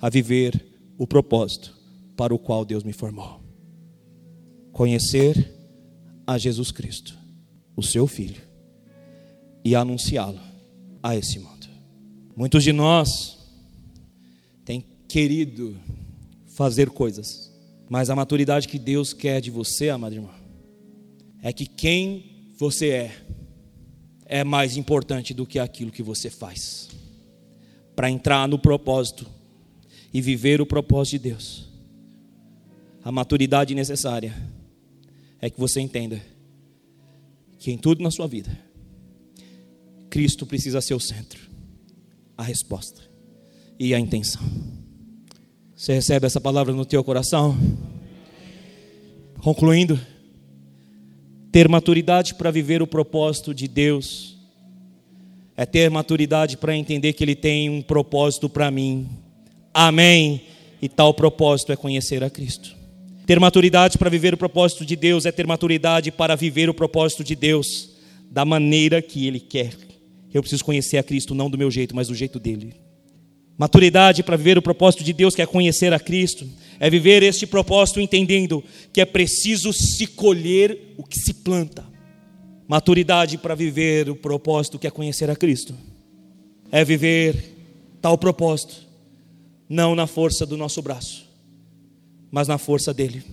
B: a viver o propósito para o qual Deus me formou. Conhecer a Jesus Cristo, o seu Filho, e anunciá-lo a esse mundo. Muitos de nós têm querido fazer coisas, mas a maturidade que Deus quer de você, amado irmão, é que quem você é é mais importante do que aquilo que você faz. Para entrar no propósito e viver o propósito de Deus, a maturidade necessária é que você entenda que em tudo na sua vida, Cristo precisa ser o centro, a resposta e a intenção. Você recebe essa palavra no teu coração? Concluindo, ter maturidade para viver o propósito de Deus é ter maturidade para entender que Ele tem um propósito para mim. Amém. E tal propósito é conhecer a Cristo. Ter maturidade para viver o propósito de Deus é ter maturidade para viver o propósito de Deus da maneira que Ele quer. Eu preciso conhecer a Cristo não do meu jeito, mas do jeito dele. Maturidade para viver o propósito de Deus, que é conhecer a Cristo, é viver este propósito entendendo que é preciso se colher o que se planta. Maturidade para viver o propósito que é conhecer a Cristo, é viver tal propósito, não na força do nosso braço, mas na força dele.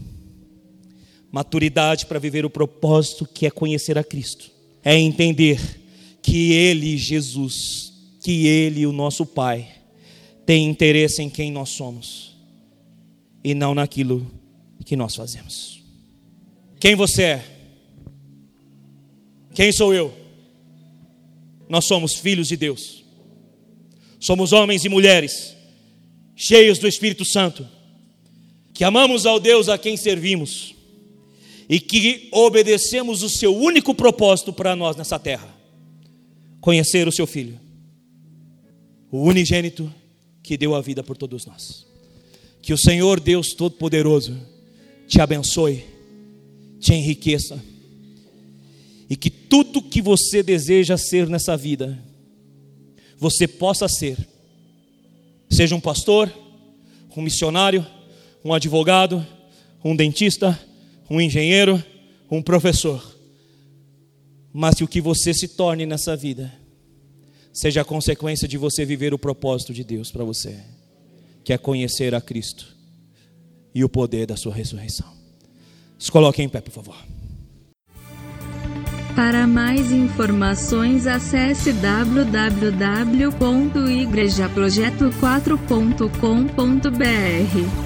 B: Maturidade para viver o propósito que é conhecer a Cristo, é entender que Ele, Jesus, que Ele, o nosso Pai, tem interesse em quem nós somos e não naquilo que nós fazemos. Quem você é? Quem sou eu? Nós somos filhos de Deus. Somos homens e mulheres cheios do Espírito Santo, que amamos ao Deus a quem servimos e que obedecemos o seu único propósito para nós nessa terra: conhecer o seu filho, o unigênito que deu a vida por todos nós. Que o Senhor Deus Todo-Poderoso te abençoe, te enriqueça, e que tudo que você deseja ser nessa vida, você possa ser. Seja um pastor, um missionário, um advogado, um dentista, um engenheiro, um professor. Mas que o que você se torne nessa vida seja a consequência de você viver o propósito de Deus para você, que é conhecer a Cristo e o poder da sua ressurreição. Se coloque em pé, por favor.
A: Para mais informações, acesse www.igrejaprojeto4.com.br.